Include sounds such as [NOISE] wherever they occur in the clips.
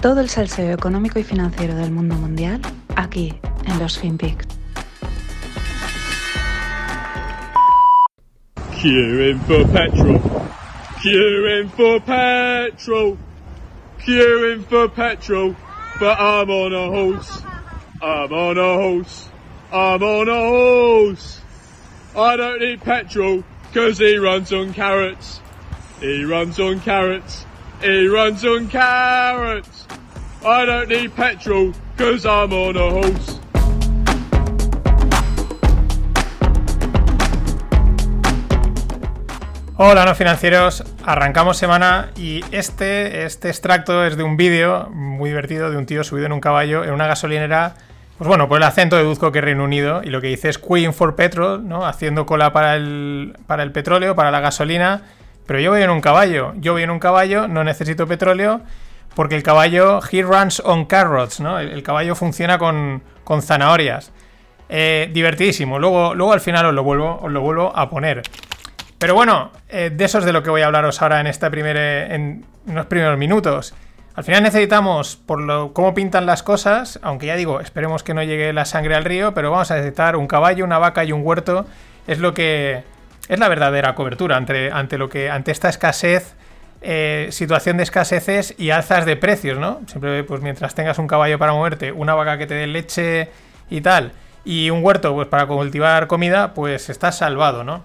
Todo el salseo económico y financiero del mundo mundial aquí en los FinPix. Queuing for petrol. Queuing for petrol. Queuing for petrol. But I'm on a horse. I'm on a horse. I'm on a horse. I don't need petrol because he runs on carrots. He runs on carrots. He runs on carrots. I don't need petrol because I'm on a horse. Hola no financieros, arrancamos semana y este, este extracto es de un vídeo muy divertido de un tío subido en un caballo en una gasolinera, pues bueno, por el acento deduzco que Reino Unido y lo que dice es Queen for Petrol, ¿no? Haciendo cola para el, para el petróleo, para la gasolina, pero yo voy en un caballo, yo voy en un caballo, no necesito petróleo porque el caballo, he runs on carrots, ¿no? El, caballo funciona con, con zanahorias. Eh, divertidísimo, luego, luego al final os lo vuelvo, os lo vuelvo a poner. Pero bueno, eh, de eso es de lo que voy a hablaros ahora en, esta primera, en unos primeros minutos. Al final necesitamos, por lo, cómo pintan las cosas, aunque ya digo, esperemos que no llegue la sangre al río, pero vamos a necesitar un caballo, una vaca y un huerto. Es lo que es la verdadera cobertura ante, ante lo que ante esta escasez, eh, situación de escaseces y alzas de precios, ¿no? Siempre, pues mientras tengas un caballo para moverte, una vaca que te dé leche y tal, y un huerto, pues para cultivar comida, pues estás salvado, ¿no?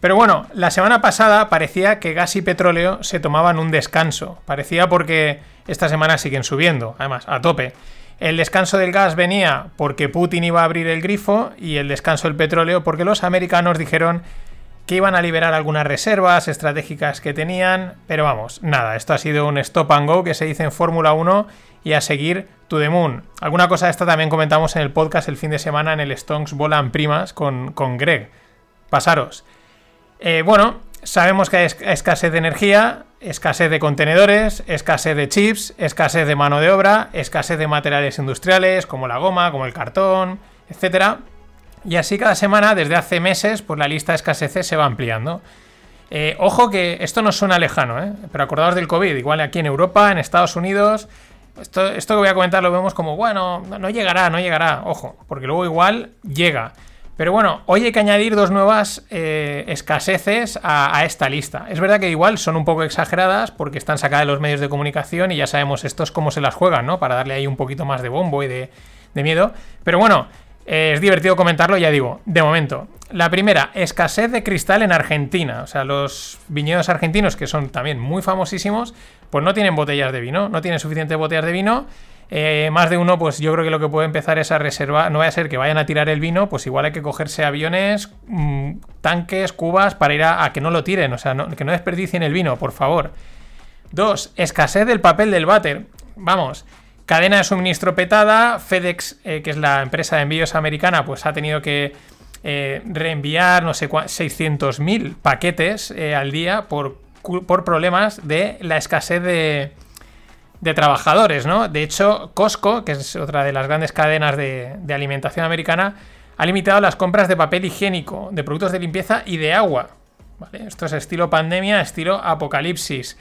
Pero bueno, la semana pasada parecía que gas y petróleo se tomaban un descanso. Parecía porque esta semana siguen subiendo, además, a tope. El descanso del gas venía porque Putin iba a abrir el grifo y el descanso del petróleo porque los americanos dijeron que iban a liberar algunas reservas estratégicas que tenían, pero vamos, nada, esto ha sido un stop and go que se dice en Fórmula 1 y a seguir to the moon. Alguna cosa de esta también comentamos en el podcast el fin de semana en el Stonks Volan Primas con, con Greg. Pasaros. Eh, bueno, sabemos que hay escasez de energía, escasez de contenedores, escasez de chips, escasez de mano de obra, escasez de materiales industriales como la goma, como el cartón, etcétera. Y así cada semana, desde hace meses, pues la lista de escaseces se va ampliando. Eh, ojo que esto no suena lejano, ¿eh? pero acordaos del COVID, igual aquí en Europa, en Estados Unidos, esto, esto que voy a comentar lo vemos como, bueno, no llegará, no llegará, ojo, porque luego igual llega. Pero bueno, hoy hay que añadir dos nuevas eh, escaseces a, a, esta lista. Es verdad que igual son un poco exageradas porque están sacadas de los medios de comunicación y ya sabemos estos cómo se las juegan, ¿no? Para darle ahí un poquito más de bombo y de, de miedo. Pero bueno, eh, es divertido comentarlo, ya digo, de momento. La primera, escasez de cristal en Argentina. O sea, los viñedos argentinos, que son también muy famosísimos, pues no tienen botellas de vino, no tienen suficientes botellas de vino eh, más de uno, pues yo creo que lo que puede empezar es a reservar, no vaya a ser que vayan a tirar el vino, pues igual hay que cogerse aviones, mmm, tanques, cubas para ir a, que no lo tiren, o sea, que no desperdicien el vino, por favor. Dos, escasez del papel del váter. Vamos, cadena de suministro petada, FedEx, eh, que es la empresa de envíos americana, pues ha tenido que eh, reenviar, no sé, 600.000 paquetes eh, al día por, problemas de la escasez de trabajadores, ¿no? De hecho, Costco, que es otra de las grandes cadenas de, alimentación americana, ha limitado las compras de papel higiénico, de productos de limpieza y de agua. ¿vale? Esto es estilo pandemia, estilo apocalipsis.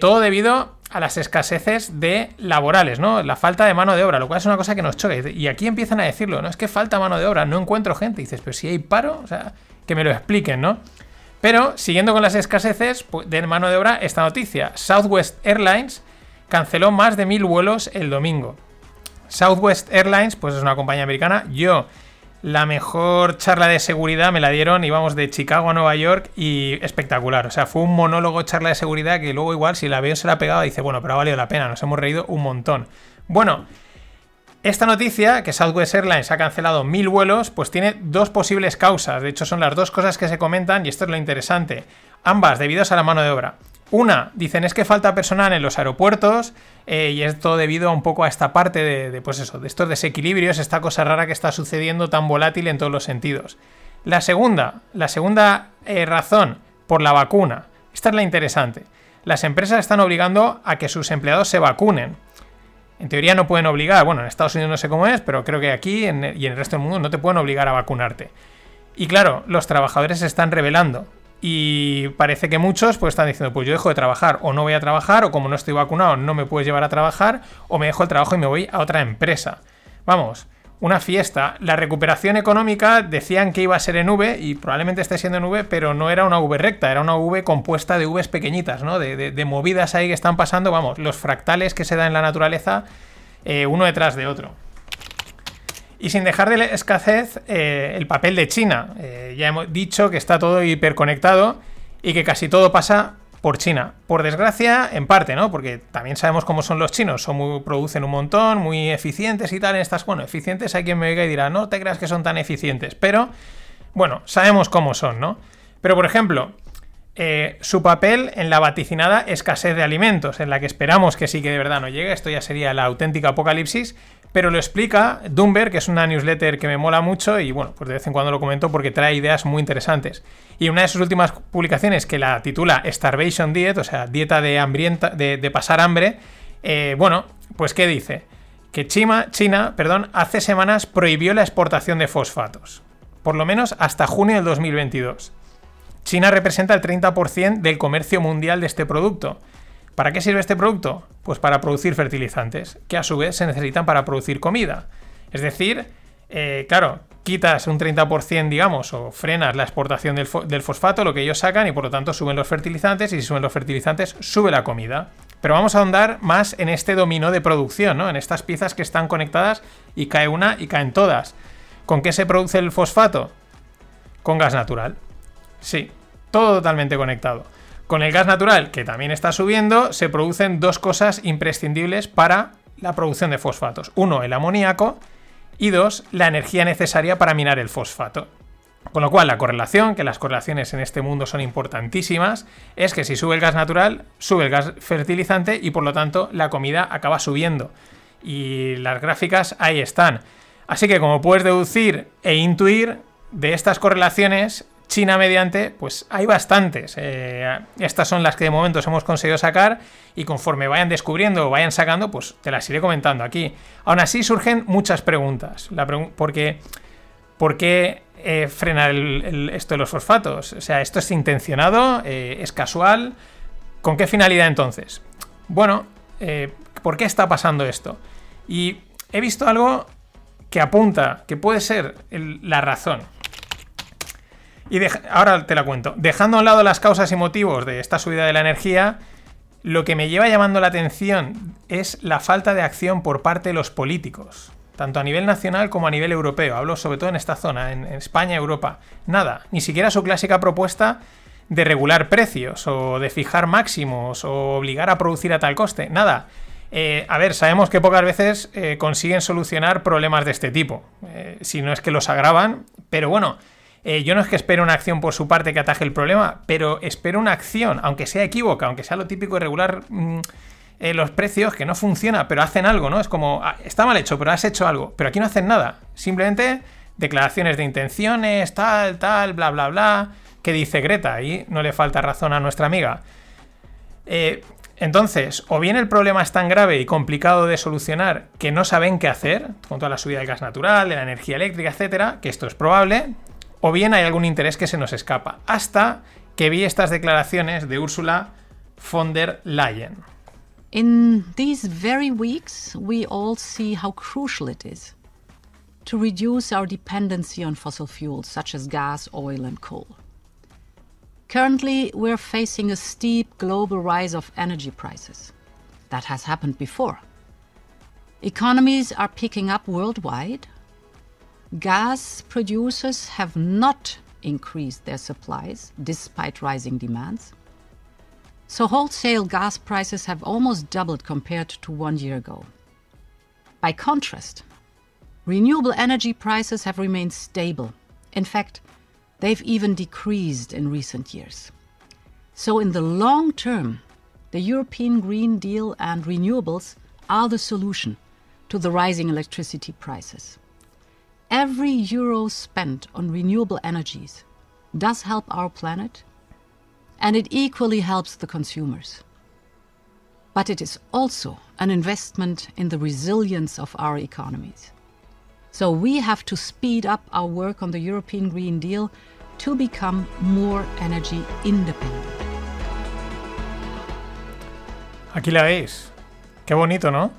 Todo debido a las escaseces de laborales, ¿no? La falta de mano de obra, lo cual es una cosa que nos choca. Y aquí empiezan a decirlo, ¿no? Es que falta mano de obra, no encuentro gente. Y dices, pero si hay paro, o sea, que me lo expliquen, ¿no? Pero, siguiendo con las escaseces de mano de obra, esta noticia. Southwest Airlines canceló más de mil vuelos el domingo. Southwest Airlines, pues es una compañía americana. Yo, la mejor charla de seguridad me la dieron, íbamos de Chicago a Nueva York y espectacular. O sea, fue un monólogo charla de seguridad que luego igual si la veo se la pegaba dice, bueno, pero ha valido la pena, nos hemos reído un montón. Bueno, esta noticia, que Southwest Airlines ha cancelado mil vuelos, pues tiene dos posibles causas. De hecho, son las dos cosas que se comentan y esto es lo interesante. Ambas debidas a la mano de obra. Una, dicen es que falta personal en los aeropuertos eh, y esto debido a un poco a esta parte de, pues eso, de estos desequilibrios, esta cosa rara que está sucediendo tan volátil en todos los sentidos. La segunda, la segunda eh, razón, por la vacuna. Esta es la interesante. Las empresas están obligando a que sus empleados se vacunen. En teoría no pueden obligar, bueno, en Estados Unidos no sé cómo es, pero creo que aquí y en el resto del mundo no te pueden obligar a vacunarte. Y claro, los trabajadores se están rebelando Y parece que muchos pues están diciendo, pues yo dejo de trabajar o no voy a trabajar o como no estoy vacunado no me puedes llevar a trabajar o me dejo el trabajo y me voy a otra empresa. Vamos, una fiesta. La recuperación económica decían que iba a ser en V y probablemente esté siendo en V, pero no era una V recta, era una V compuesta de Vs pequeñitas, ¿no? De, movidas ahí que están pasando, vamos, los fractales que se dan en la naturaleza eh, uno detrás de otro. Y sin dejar de escasez eh, el papel de China. Eh, ya hemos dicho que está todo hiperconectado y que casi todo pasa por China. Por desgracia, en parte, ¿no? Porque también sabemos cómo son los chinos. Son muy, producen un montón, muy eficientes y tal en estas. Bueno, eficientes hay quien me oiga y dirá, no te creas que son tan eficientes. Pero, bueno, sabemos cómo son, ¿no? Pero, por ejemplo, eh, su papel en la vaticinada escasez de alimentos, en la que esperamos que sí que de verdad no llegue. Esto ya sería la auténtica apocalipsis pero lo explica Dumber, que es una newsletter que me mola mucho y bueno, pues de vez en cuando lo comento porque trae ideas muy interesantes. Y una de sus últimas publicaciones que la titula Starvation Diet, o sea, dieta de, hambrienta, de, pasar hambre, eh, bueno, pues ¿qué dice? Que China, China perdón, hace semanas prohibió la exportación de fosfatos, por lo menos hasta junio del 2022. China representa el 30% del comercio mundial de este producto ¿Para qué sirve este producto? Pues para producir fertilizantes, que a su vez se necesitan para producir comida. Es decir, eh, claro, quitas un 30%, digamos, o frenas la exportación del, fosfato, lo que ellos sacan, y por lo tanto suben los fertilizantes, y si suben los fertilizantes, sube la comida. Pero vamos a ahondar más en este dominó de producción, ¿no? En estas piezas que están conectadas y cae una y caen todas. ¿Con qué se produce el fosfato? Con gas natural. Sí, todo totalmente conectado. Con el gas natural, que también está subiendo, se producen dos cosas imprescindibles para la producción de fosfatos. Uno, el amoníaco y dos, la energía necesaria para minar el fosfato. Con lo cual, la correlación, que las correlaciones en este mundo son importantísimas, es que si sube el gas natural, sube el gas fertilizante y por lo tanto la comida acaba subiendo. Y las gráficas ahí están. Así que como puedes deducir e intuir, de estas correlaciones China mediante, pues hay bastantes. Eh, estas son las que de momento hemos conseguido sacar y conforme vayan descubriendo o vayan sacando, pues te las iré comentando aquí. Aún así surgen muchas preguntas. Porque, ¿Por qué eh, frenar esto de los fosfatos? O sea, ¿esto es intencionado? Eh, ¿Es casual? ¿Con qué finalidad entonces? Bueno, ¿por qué está pasando esto? Y he visto algo que apunta que puede ser la razón. Y ahora te la cuento. Dejando a un lado las causas y motivos de esta subida de la energía, lo que me lleva llamando la atención es la falta de acción por parte de los políticos, tanto a nivel nacional como a nivel europeo. Hablo sobre todo en esta zona, en, España Europa. Nada, ni siquiera su clásica propuesta de regular precios o de fijar máximos o obligar a producir a tal coste. Nada. Eh, a ver, sabemos que pocas veces eh, consiguen solucionar problemas de este tipo, eh, si no es que los agravan, pero bueno, eh, yo no es que espero una acción por su parte que ataje el problema, pero espero una acción, aunque sea equívoca, aunque sea lo típico de regular mm, eh, los precios, que no funciona, pero hacen algo, ¿no? Es como, ah, está mal hecho, pero has hecho algo. Pero aquí no hacen nada. Simplemente declaraciones de intenciones, tal, tal, bla, bla, bla. ¿Qué dice Greta? Ahí no le falta razón a nuestra amiga. Eh, entonces, o bien el problema es tan grave y complicado de solucionar que no saben qué hacer, con toda la subida del gas natural, de la energía eléctrica, etcétera, que esto es probable, o bien hay algún interés que se nos escapa. Hasta que vi estas declaraciones de Ursula von der Leyen. In these very weeks, we all see how crucial it is to reduce our dependency on fossil fuels such as gas, oil, and coal. Currently, we're facing a steep global rise of energy prices. That has happened before. Economies are picking up worldwide, gas producers have not increased their supplies despite rising demands. So wholesale gas prices have almost doubled compared to one year ago. By contrast, renewable energy prices have remained stable. In fact, they've even decreased in recent years. So, in the long term, the European Green Deal and renewables are the solution to the rising electricity prices. Every euro spent on renewable energies does help our planet, and it equally helps the consumers. But it is also an investment in the resilience of our economies. So we have to speed up our work on the European Green Deal to become more energy independent. Aquí la veis. Qué bonito, ¿no?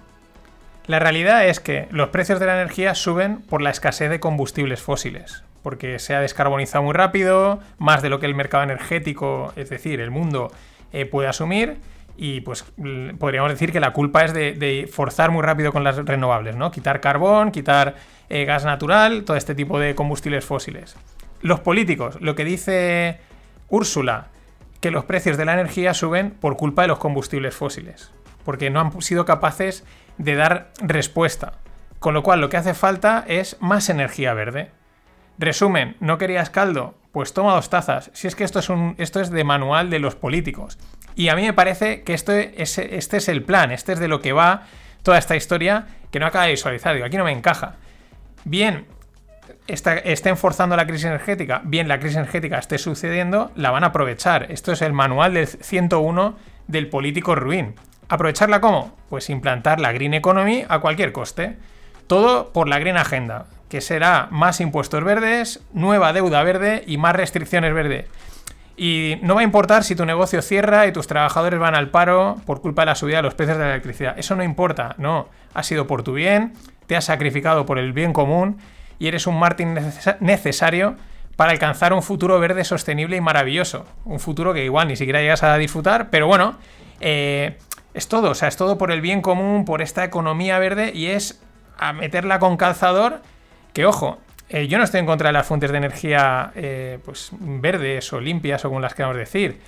La realidad es que los precios de la energía suben por la escasez de combustibles fósiles, porque se ha descarbonizado muy rápido, más de lo que el mercado energético, es decir, el mundo, eh, puede asumir, y pues podríamos decir que la culpa es de, forzar muy rápido con las renovables, ¿no? Quitar carbón, quitar eh, gas natural, todo este tipo de combustibles fósiles. Los políticos, lo que dice Úrsula, que los precios de la energía suben por culpa de los combustibles fósiles, porque no han sido capaces de dar respuesta. Con lo cual lo que hace falta es más energía verde. Resumen, ¿no querías caldo? Pues toma dos tazas. Si es que esto es, un, esto es de manual de los políticos. Y a mí me parece que este es, este es el plan, este es de lo que va toda esta historia que no acaba de visualizar. Digo, aquí no me encaja. Bien, estén forzando la crisis energética, bien la crisis energética esté sucediendo, la van a aprovechar. Esto es el manual del 101 del político ruin. ¿Aprovecharla cómo? Pues implantar la Green Economy a cualquier coste. Todo por la Green Agenda, que será más impuestos verdes, nueva deuda verde y más restricciones verdes. Y no va a importar si tu negocio cierra y tus trabajadores van al paro por culpa de la subida de los precios de la electricidad. Eso no importa, no. Ha sido por tu bien, te has sacrificado por el bien común y eres un Martín necesario para alcanzar un futuro verde sostenible y maravilloso. Un futuro que igual ni siquiera llegas a disfrutar, pero bueno, eh, es todo. O sea, es todo por el bien común, por esta economía verde y es a meterla con calzador. Que ojo, eh, yo no estoy en contra de las fuentes de energía eh, pues, verdes o limpias o como las queramos decir.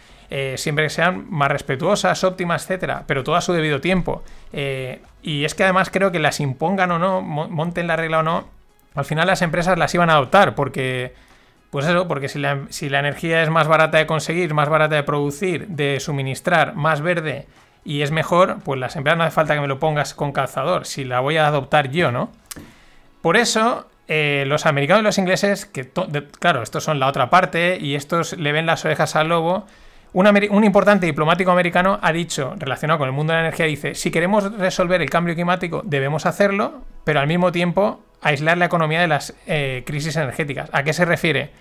siempre que sean más respetuosas, óptimas, etcétera, pero todo a su debido tiempo. y es que además creo que las impongan o no, monten la regla o no, al final las empresas las iban a adoptar porque, pues eso, porque si la, si la energía es más barata de conseguir, más barata de producir, de suministrar, más verde y es mejor, pues las empresas no hace falta que me lo pongas con calzador, si la voy a adoptar yo, ¿no? Por eso, eh, los americanos y los ingleses, que claro, estos son la otra parte y estos le ven las orejas al lobo, un, importante diplomático americano ha dicho, relacionado con el mundo de la energía, dice, si queremos resolver el cambio climático debemos hacerlo, pero al mismo tiempo aislar la economía de las eh, crisis energéticas. ¿A qué se refiere?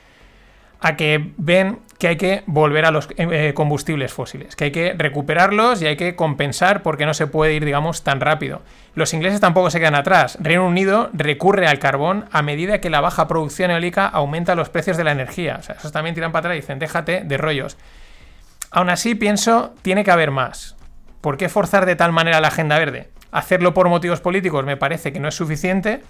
A que ven que hay que volver a los eh, combustibles fósiles, que hay que recuperarlos y hay que compensar porque no se puede ir, digamos, tan rápido. Los ingleses tampoco se quedan atrás. Reino Unido recurre al carbón a medida que la baja producción eólica aumenta los precios de la energía. O sea, esos también tiran para atrás y dicen, déjate de rollos. Aún así, pienso, tiene que haber más. ¿Por qué forzar de tal manera la agenda verde? Hacerlo por motivos políticos me parece que no es suficiente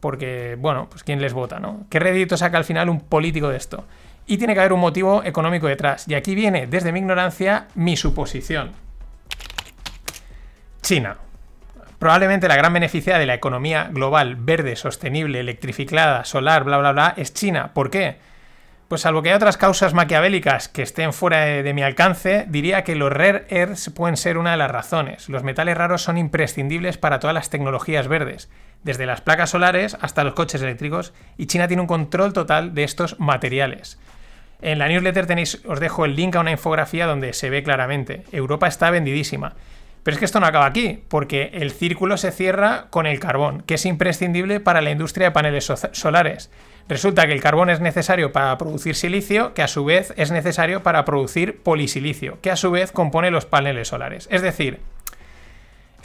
porque, bueno, pues quién les vota, ¿no? ¿Qué rédito saca al final un político de esto? Y tiene que haber un motivo económico detrás. Y aquí viene, desde mi ignorancia, mi suposición. China. Probablemente la gran beneficiada de la economía global verde, sostenible, electrificada, solar, bla, bla, bla, es China. ¿Por qué? Pues salvo que haya otras causas maquiavélicas que estén fuera de, mi alcance, diría que los rare earths pueden ser una de las razones. Los metales raros son imprescindibles para todas las tecnologías verdes desde las placas solares hasta los coches eléctricos, y China tiene un control total de estos materiales. En la newsletter tenéis, os dejo el link a una infografía donde se ve claramente. Europa está vendidísima. Pero es que esto no acaba aquí, porque el círculo se cierra con el carbón, que es imprescindible para la industria de paneles solares. Resulta que el carbón es necesario para producir silicio, que a su vez es necesario para producir polisilicio, que a su vez compone los paneles solares. Es decir,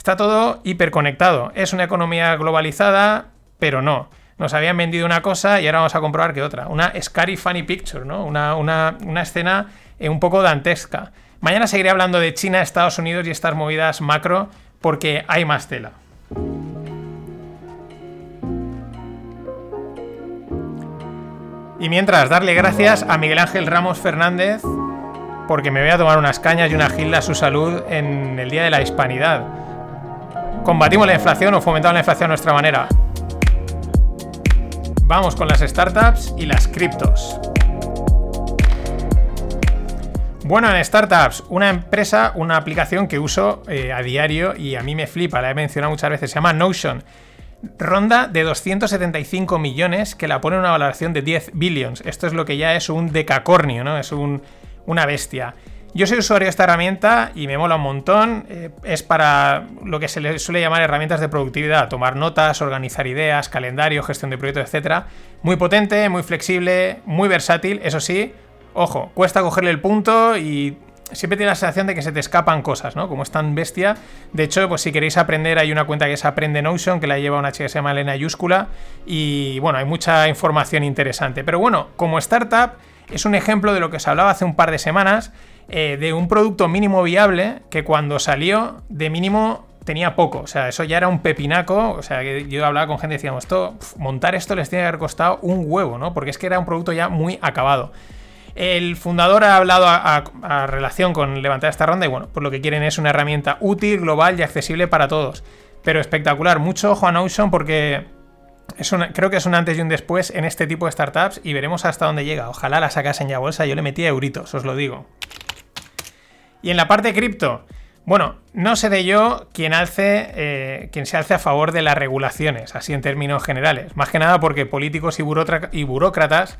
Está todo hiperconectado. Es una economía globalizada, pero no. Nos habían vendido una cosa y ahora vamos a comprobar que otra. Una scary funny picture, ¿no? Una, una escena eh, un poco dantesca. Mañana seguiré hablando de China, Estados Unidos y estas movidas macro porque hay más tela. Y mientras, darle gracias a Miguel Ángel Ramos Fernández porque me voy a tomar unas cañas y una gilda a su salud en el Día de la Hispanidad combatimos la inflación o fomentamos la inflación a nuestra manera. Vamos con las startups y las criptos. Bueno, en startups, una empresa, una aplicación que uso eh, a diario y a mí me flipa, la he mencionado muchas veces, se llama Notion. Ronda de 275 millones que la pone una valoración de 10 billions. Esto es lo que ya es un decacornio, ¿no? Es una bestia. Yo soy usuario de esta herramienta y me mola un montón. Eh, es para lo que se le suele llamar herramientas de productividad, tomar notas, organizar ideas, calendario, gestión de proyectos, etc. Muy potente, muy flexible, muy versátil, eso sí. Ojo, cuesta cogerle el punto y siempre tiene la sensación de que se te escapan cosas, ¿no? Como es tan bestia. De hecho, pues si queréis aprender, hay una cuenta que es Aprende Notion, que la lleva una chica que se llama Elena Yúscula. Y bueno, hay mucha información interesante. Pero bueno, como startup, es un ejemplo de lo que os hablaba hace un par de semanas eh, de un producto mínimo viable que cuando salió de mínimo tenía poco. O sea, eso ya era un pepinaco. O sea, que yo hablaba con gente y decíamos, esto, montar esto les tiene que haber costado un huevo, ¿no? Porque es que era un producto ya muy acabado. El fundador ha hablado a, relación con levantar esta ronda y bueno, pues lo que quieren es una herramienta útil, global y accesible para todos. Pero espectacular. Mucho ojo a porque creo que es un antes y un después en este tipo de startups y veremos hasta dónde llega. Ojalá la sacasen ya bolsa. Yo le metí euritos, os lo digo. Y en la parte cripto, bueno, no seré yo quien, alce, eh, quien se alce a favor de las regulaciones, así en términos generales. Más que nada porque políticos y, burócratas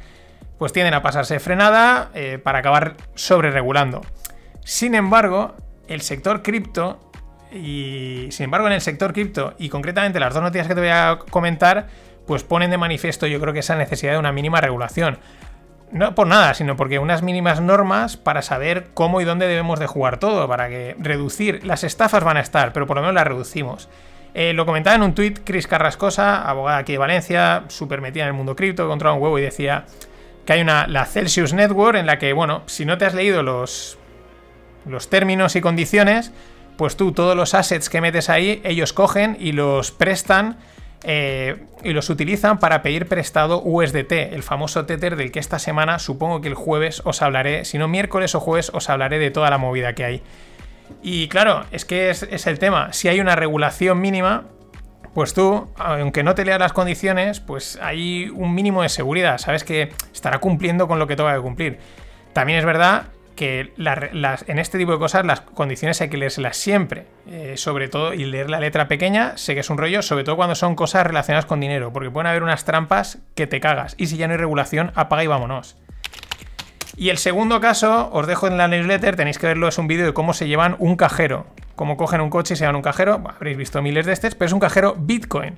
pues tienden a pasarse frenada eh, para acabar sobre regulando. Sin embargo, el sector cripto y sin embargo en el sector cripto y concretamente las dos noticias que te voy a comentar pues ponen de manifiesto yo creo que esa necesidad de una mínima regulación no por nada, sino porque unas mínimas normas para saber cómo y dónde debemos de jugar todo, para que reducir, las estafas van a estar, pero por lo menos las reducimos. Eh, lo comentaba en un tuit Chris Carrascosa, abogada aquí de Valencia, súper metida en el mundo cripto, controla un huevo y decía que hay una, la Celsius Network en la que, bueno, si no te has leído los, los términos y condiciones, pues tú todos los assets que metes ahí, ellos cogen y los prestan eh, y los utilizan para pedir prestado USDT, el famoso Tether del que esta semana, supongo que el jueves os hablaré, si no miércoles o jueves os hablaré de toda la movida que hay. Y claro, es que es, es el tema, si hay una regulación mínima, pues tú, aunque no te leas las condiciones, pues hay un mínimo de seguridad, sabes que estará cumpliendo con lo que tenga que cumplir. También es verdad que en este tipo de cosas las condiciones hay que leérselas siempre. Eh, sobre todo, y leer la letra pequeña, sé que es un rollo, sobre todo cuando son cosas relacionadas con dinero, porque pueden haber unas trampas que te cagas. Y si ya no hay regulación, apaga y vámonos. Y el segundo caso, os dejo en la newsletter, tenéis que verlo, es un vídeo de cómo se llevan un cajero. Cómo cogen un coche y se llevan un cajero. habréis visto miles de estos, pero es un cajero Bitcoin.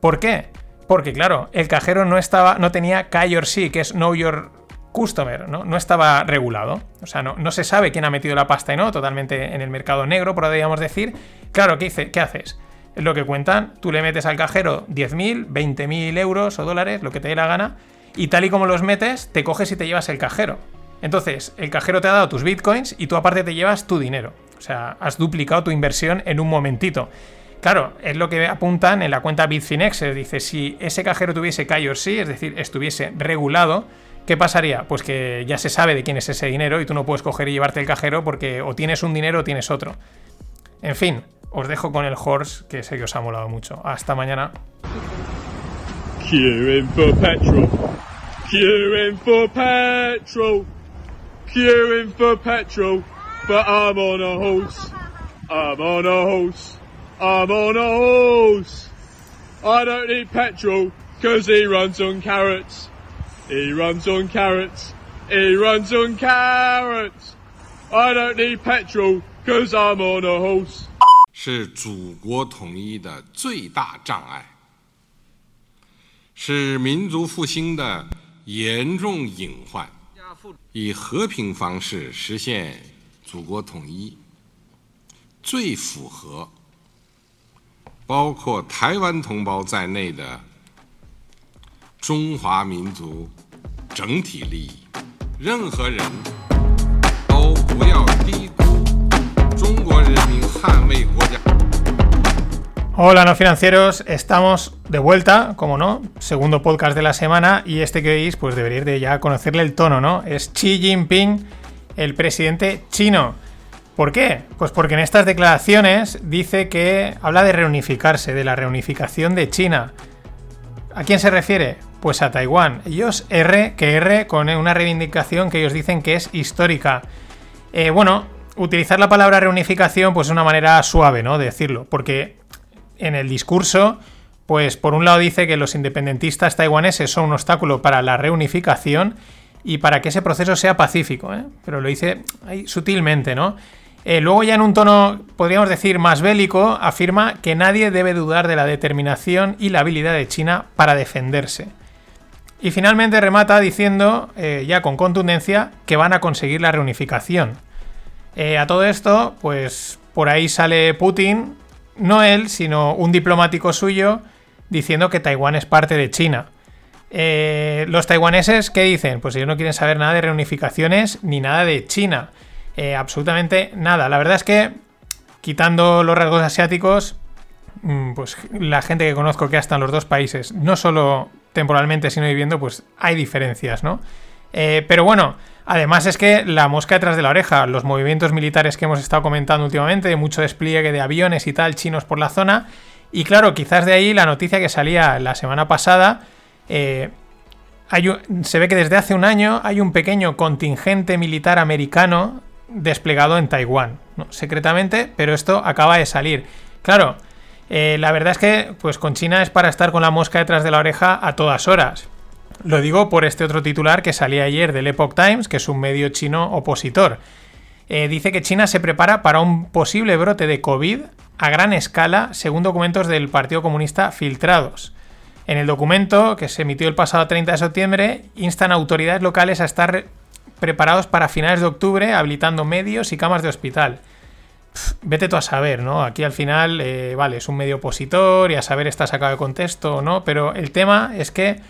¿Por qué? Porque, claro, el cajero no estaba, no tenía KYC, que es Know Your customer, ¿no? No estaba regulado. O sea, no, no, se sabe quién ha metido la pasta y no, totalmente en el mercado negro, podríamos decir. Claro, ¿qué? ¿qué haces? Es lo que cuentan, tú le metes al cajero 10.000, 20.000 euros o dólares, lo que te dé la gana, y tal y como los metes, te coges y te llevas el cajero. Entonces, el cajero te ha dado tus bitcoins y tú aparte te llevas tu dinero. O sea, has duplicado tu inversión en un momentito. Claro, es lo que apuntan en la cuenta Bitfinex. Dice, si ese cajero tuviese KYC, es decir, estuviese regulado, ¿Qué pasaría? Pues que ya se sabe de quién es ese dinero y tú no puedes coger y llevarte el cajero porque o tienes un dinero o tienes otro. En fin, os dejo con el horse que sé que os ha molado mucho. Hasta mañana. Queuing for petrol. Queuing for petrol. Queuing for petrol. But I'm on a horse. I'm on a horse. I'm on a horse. I don't need petrol because he runs on carrots. He runs on carrots. He runs on carrots. I don't need petrol because I'm on a horse. 是祖国统一的最大障碍，是民族复兴的 严重隐患。以和平方式实现祖国统一，最符合包括台湾同胞在内的。中华民族整体利益，任何人都不要低估中国人民捍卫国家。Hola, no financieros, estamos de vuelta, como no, segundo podcast de la semana y este que veis, pues deberíais de ya conocerle el tono, ¿no? Es Xi Jinping, el presidente chino. ¿Por qué? Pues porque en estas declaraciones dice que habla de reunificarse, de la reunificación de China. ¿A quién se refiere? Pues a Taiwán. Ellos R que R con una reivindicación que ellos dicen que es histórica. Eh, bueno, utilizar la palabra reunificación pues es una manera suave, ¿no? De decirlo, porque en el discurso, pues por un lado dice que los independentistas taiwaneses son un obstáculo para la reunificación y para que ese proceso sea pacífico, ¿eh? pero lo dice sutilmente, ¿no? Eh, luego ya en un tono, podríamos decir, más bélico, afirma que nadie debe dudar de la determinación y la habilidad de China para defenderse. Y finalmente remata diciendo, eh, ya con contundencia, que van a conseguir la reunificación. A todo esto, pues por ahí sale Putin, no él, sino un diplomático suyo, diciendo que Taiwán es parte de China. los taiwaneses, ¿qué dicen? Pues ellos no quieren saber nada de reunificaciones ni nada de China. Eh, absolutamente nada. La verdad es que, quitando los rasgos asiáticos, mm, pues la gente que conozco que hasta en los dos países, no solo temporalmente, sino viviendo, pues hay diferencias, ¿no? Eh, pero bueno, además es que la mosca detrás de la oreja, los movimientos militares que hemos estado comentando últimamente, mucho despliegue de aviones y tal chinos por la zona, y claro, quizás de ahí la noticia que salía la semana pasada, eh, se ve que desde hace un año hay un pequeño contingente militar americano desplegado en Taiwán, secretamente, pero esto acaba de salir. Claro, eh, la verdad es que pues con China es para estar con la mosca detrás de la oreja a todas horas. Lo digo por este otro titular que salía ayer del Epoch Times, que es un medio chino opositor. Eh, dice que China se prepara para un posible brote de COVID a gran escala, según documentos del Partido Comunista filtrados. En el documento, que se emitió el pasado 30 de septiembre, instan a autoridades locales a estar preparados para finales de octubre, habilitando medios y camas de hospital. vete tú a saber, ¿no? Aquí al final, eh, vale, es un medio opositor y a saber está sacado de contexto o no, pero el tema es que,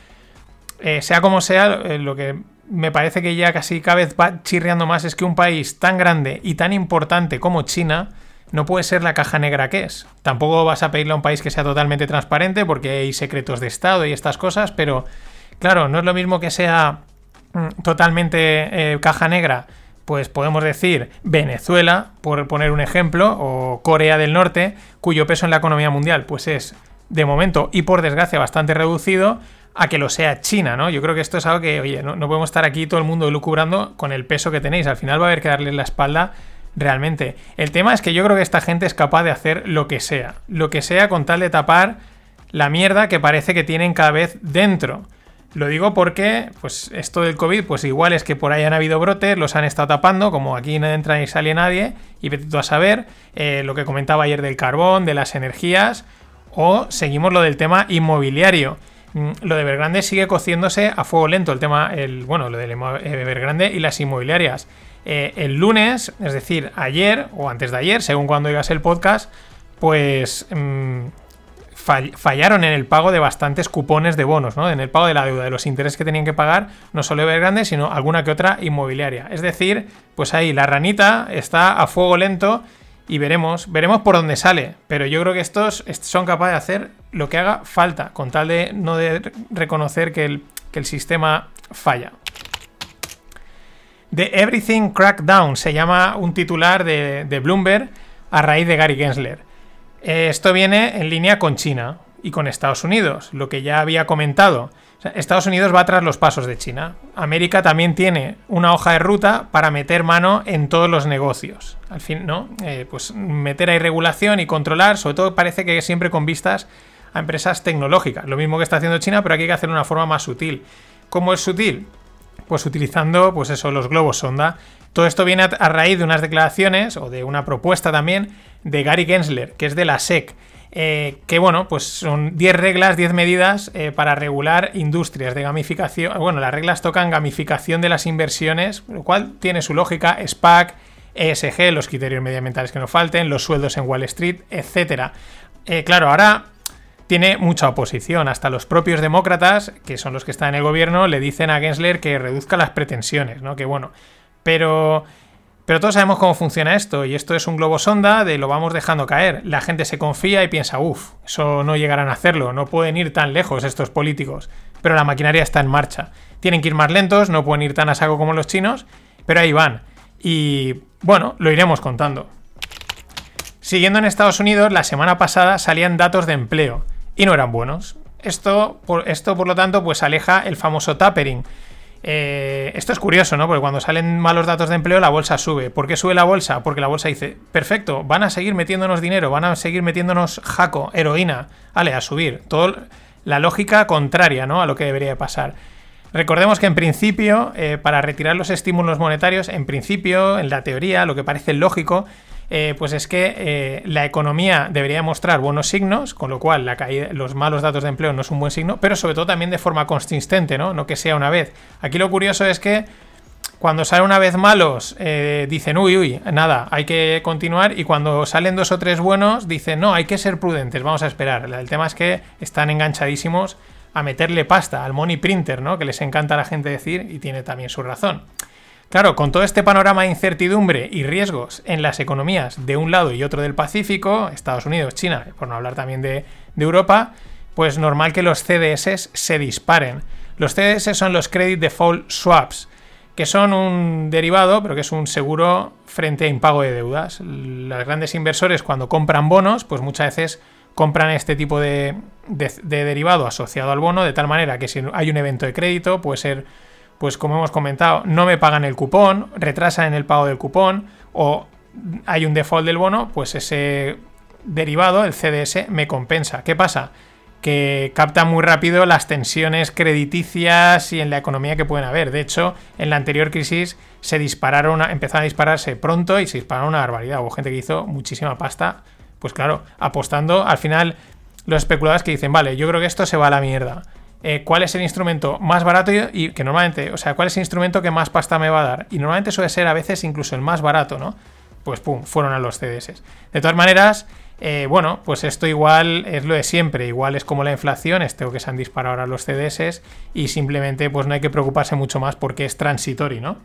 eh, sea como sea, eh, lo que me parece que ya casi cada vez va chirriando más es que un país tan grande y tan importante como China no puede ser la caja negra que es. Tampoco vas a pedirle a un país que sea totalmente transparente porque hay secretos de Estado y estas cosas, pero claro, no es lo mismo que sea Mm, totalmente eh, caja negra, pues podemos decir Venezuela, por poner un ejemplo, o Corea del Norte, cuyo peso en la economía mundial pues es de momento y por desgracia bastante reducido a que lo sea China, ¿no? Yo creo que esto es algo que, oye, no, podemos estar aquí todo el mundo lucubrando con el peso que tenéis. Al final va a haber que darle la espalda realmente. El tema es que yo creo que esta gente es capaz de hacer lo que sea. Lo que sea con tal de tapar la mierda que parece que tienen cada vez dentro. Lo digo porque, pues, esto del COVID, pues igual es que por ahí han habido brotes, los han estado tapando, como aquí no entra ni sale nadie, y vete tú a saber eh, lo que comentaba ayer del carbón, de las energías, o seguimos lo del tema inmobiliario. Mm, lo de Evergrande sigue cociéndose a fuego lento, el tema, el, bueno, lo de Evergrande y las inmobiliarias. Eh, el lunes, es decir, ayer o antes de ayer, según cuando oigas el podcast, pues mm, fallaron en el pago de bastantes cupones de bonos, ¿no? En el pago de la deuda, de los intereses que tenían que pagar, no solo Evergrande, sino alguna que otra inmobiliaria. Es decir, pues ahí la ranita está a fuego lento y veremos, veremos por dónde sale. Pero yo creo que estos son capaces de hacer lo que haga falta, con tal de no reconocer que el, el sistema falla. The Everything Crackdown se llama un titular de, de Bloomberg a raíz de Gary Gensler. Eh, esto viene en línea con China y con Estados Unidos, lo que ya había comentado. Estados Unidos va tras los pasos de China. América también tiene una hoja de ruta para meter mano en todos los negocios. Al fin, ¿no? Eh, pues meter ahí regulación y controlar, sobre todo parece que siempre con vistas a empresas tecnológicas. Lo mismo que está haciendo China, pero aquí hay que hacerlo de una forma más sutil. ¿Cómo es sutil? Pues utilizando, pues eso, los globos sonda. Todo esto viene a raíz de unas declaraciones o de una propuesta también de Gary Gensler, que es de la SEC. Eh, que bueno, pues son 10 reglas, 10 medidas eh, para regular industrias de gamificación. Bueno, las reglas tocan gamificación de las inversiones, lo cual tiene su lógica, SPAC, ESG, los criterios medioambientales que no falten, los sueldos en Wall Street, etc. Eh, claro, ahora tiene mucha oposición. Hasta los propios demócratas, que son los que están en el gobierno, le dicen a Gensler que reduzca las pretensiones, ¿no? Que bueno, pero pero todos sabemos cómo funciona esto, y esto es un globo sonda de lo vamos dejando caer. La gente se confía y piensa, uff, eso no llegarán a hacerlo, no pueden ir tan lejos estos políticos. Pero la maquinaria está en marcha. Tienen que ir más lentos, no pueden ir tan a saco como los chinos, pero ahí van. Y bueno, lo iremos contando. Siguiendo en Estados Unidos, la semana pasada salían datos de empleo y no eran buenos. Esto, por, esto, por lo tanto, pues aleja el famoso tapering, eh, esto es curioso, ¿no? Porque cuando salen malos datos de empleo, la bolsa sube. ¿Por qué sube la bolsa? Porque la bolsa dice, perfecto, van a seguir metiéndonos dinero, van a seguir metiéndonos jaco, heroína, vale, a subir. Todo la lógica contraria, ¿no? A lo que debería pasar. Recordemos que en principio, eh, para retirar los estímulos monetarios, en principio, en la teoría, lo que parece lógico, eh, pues es que eh, la economía debería mostrar buenos signos, con lo cual la caída, los malos datos de empleo no es un buen signo, pero sobre todo también de forma consistente, ¿no? No que sea una vez. Aquí lo curioso es que cuando salen una vez malos, eh, dicen, uy, uy, nada, hay que continuar. Y cuando salen dos o tres buenos, dicen, no, hay que ser prudentes, vamos a esperar. El tema es que están enganchadísimos a meterle pasta al money printer, ¿no? Que les encanta a la gente decir y tiene también su razón. Claro, con todo este panorama de incertidumbre y riesgos en las economías de un lado y otro del Pacífico, Estados Unidos, China, por no hablar también de, Europa, pues normal que los CDS se disparen. Los CDS son los Credit Default Swaps que son un derivado, pero que es un seguro frente a impago de deudas. Los grandes inversores cuando compran bonos, pues muchas veces compran este tipo de, derivado asociado al bono, de tal manera que si hay un evento de crédito, puede ser, pues como hemos comentado, no me pagan el cupón, retrasan en el pago del cupón, o hay un default del bono, pues ese derivado, el CDS, me compensa. ¿Qué pasa? que capta muy rápido las tensiones crediticias y en la economía que pueden haber. De hecho, en la anterior crisis se dispararon, empezaron a dispararse pronto y se dispararon una barbaridad. Hubo gente que hizo muchísima pasta, pues claro, apostando. Al final, los especuladores que dicen, vale, yo creo que esto se va a la mierda. Eh, ¿Cuál es el instrumento más barato y, que normalmente, o sea, cuál es el instrumento que más pasta me va a dar? Y normalmente suele ser a veces incluso el más barato, ¿no? Pues pum, fueron a los CDS. De todas maneras, eh, bueno, pues esto igual es lo de siempre, igual es como la inflación, esto que se han disparado ahora los CDS y simplemente pues no hay que preocuparse mucho más porque es transitorio, ¿no?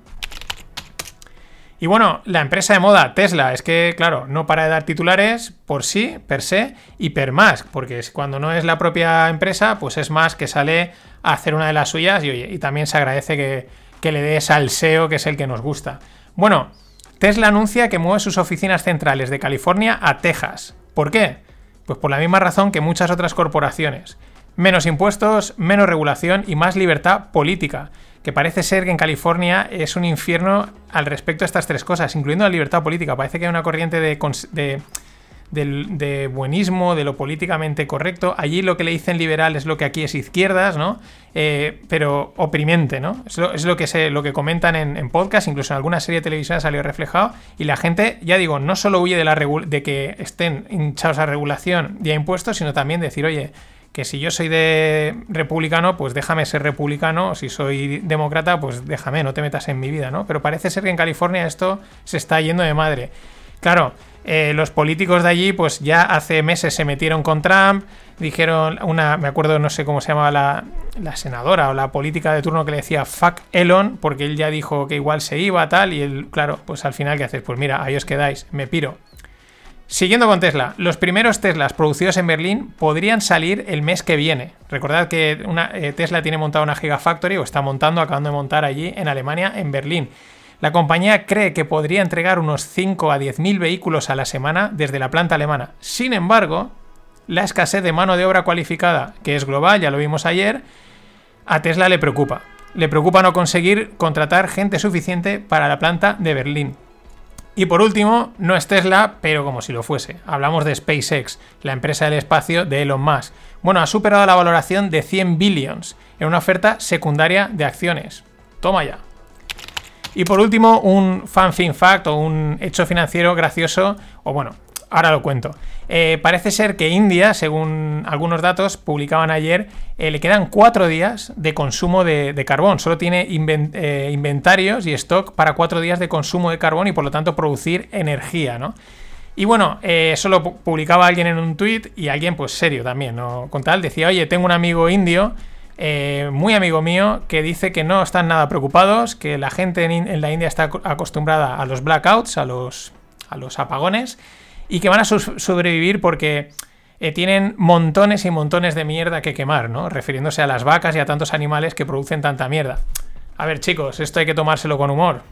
Y bueno, la empresa de moda Tesla es que, claro, no para de dar titulares por sí, per se, y per más, porque cuando no es la propia empresa, pues es más que sale a hacer una de las suyas y, oye, y también se agradece que, que le dé salseo, que es el que nos gusta. Bueno, Tesla anuncia que mueve sus oficinas centrales de California a Texas. ¿Por qué? Pues por la misma razón que muchas otras corporaciones. Menos impuestos, menos regulación y más libertad política, que parece ser que en California es un infierno al respecto de estas tres cosas, incluyendo la libertad política. Parece que hay una corriente de, de de buenismo, de lo políticamente correcto. Allí lo que le dicen liberal es lo que aquí es izquierdas, ¿no? Eh, pero oprimiente, ¿no? Es lo, que, se, lo que comentan en, podcast, incluso en alguna serie de televisión ha salido reflejado. Y la gente, ya digo, no solo huye de, la de que estén hinchados a regulación y a impuestos, sino también decir, oye, que si yo soy de republicano, pues déjame ser republicano, si soy demócrata, pues déjame, no te metas en mi vida, ¿no? Pero parece ser que en California esto se está yendo de madre. Claro, eh, los políticos de allí, pues ya hace meses se metieron con Trump, dijeron una, me acuerdo, no sé cómo se llamaba la, la, senadora o la política de turno que le decía fuck Elon, porque él ya dijo que igual se iba, tal, y él, claro, pues al final, ¿qué haces? Pues mira, ahí os quedáis, me piro. Siguiendo con Tesla, los primeros Teslas producidos en Berlín podrían salir el mes que viene. Recordad que una, eh, Tesla tiene montada una Gigafactory o está montando, acabando de montar allí en Alemania, en Berlín. La compañía cree que podría entregar unos 5 a 10 mil vehículos a la semana desde la planta alemana. Sin embargo, la escasez de mano de obra cualificada, que es global, ya lo vimos ayer, a Tesla le preocupa. Le preocupa no conseguir contratar gente suficiente para la planta de Berlín. Y por último, no es Tesla, pero como si lo fuese. Hablamos de SpaceX, la empresa del espacio de Elon Musk. Bueno, ha superado la valoración de 100 billions en una oferta secundaria de acciones. Toma ya. Y por último, un fan fact o un hecho financiero gracioso, o bueno, ahora lo cuento. Eh, parece ser que India, según algunos datos publicaban ayer, eh, le quedan cuatro días de consumo de, carbón. Solo tiene eh, inventarios y stock para cuatro días de consumo de carbón y por lo tanto producir energía, ¿no? Y bueno, eso lo publicaba alguien en un tweet y alguien, pues serio también, ¿no? Con tal, decía, oye, tengo un amigo indio muy amigo mío, que dice que no están nada preocupados, que la gente en, la India está acostumbrada a los blackouts, a los apagones, y que van a sobrevivir porque eh, tienen montones y montones de mierda que quemar, ¿no? Refiriéndose a las vacas y a tantos animales que producen tanta mierda. A ver, chicos, esto hay que tomárselo con humor.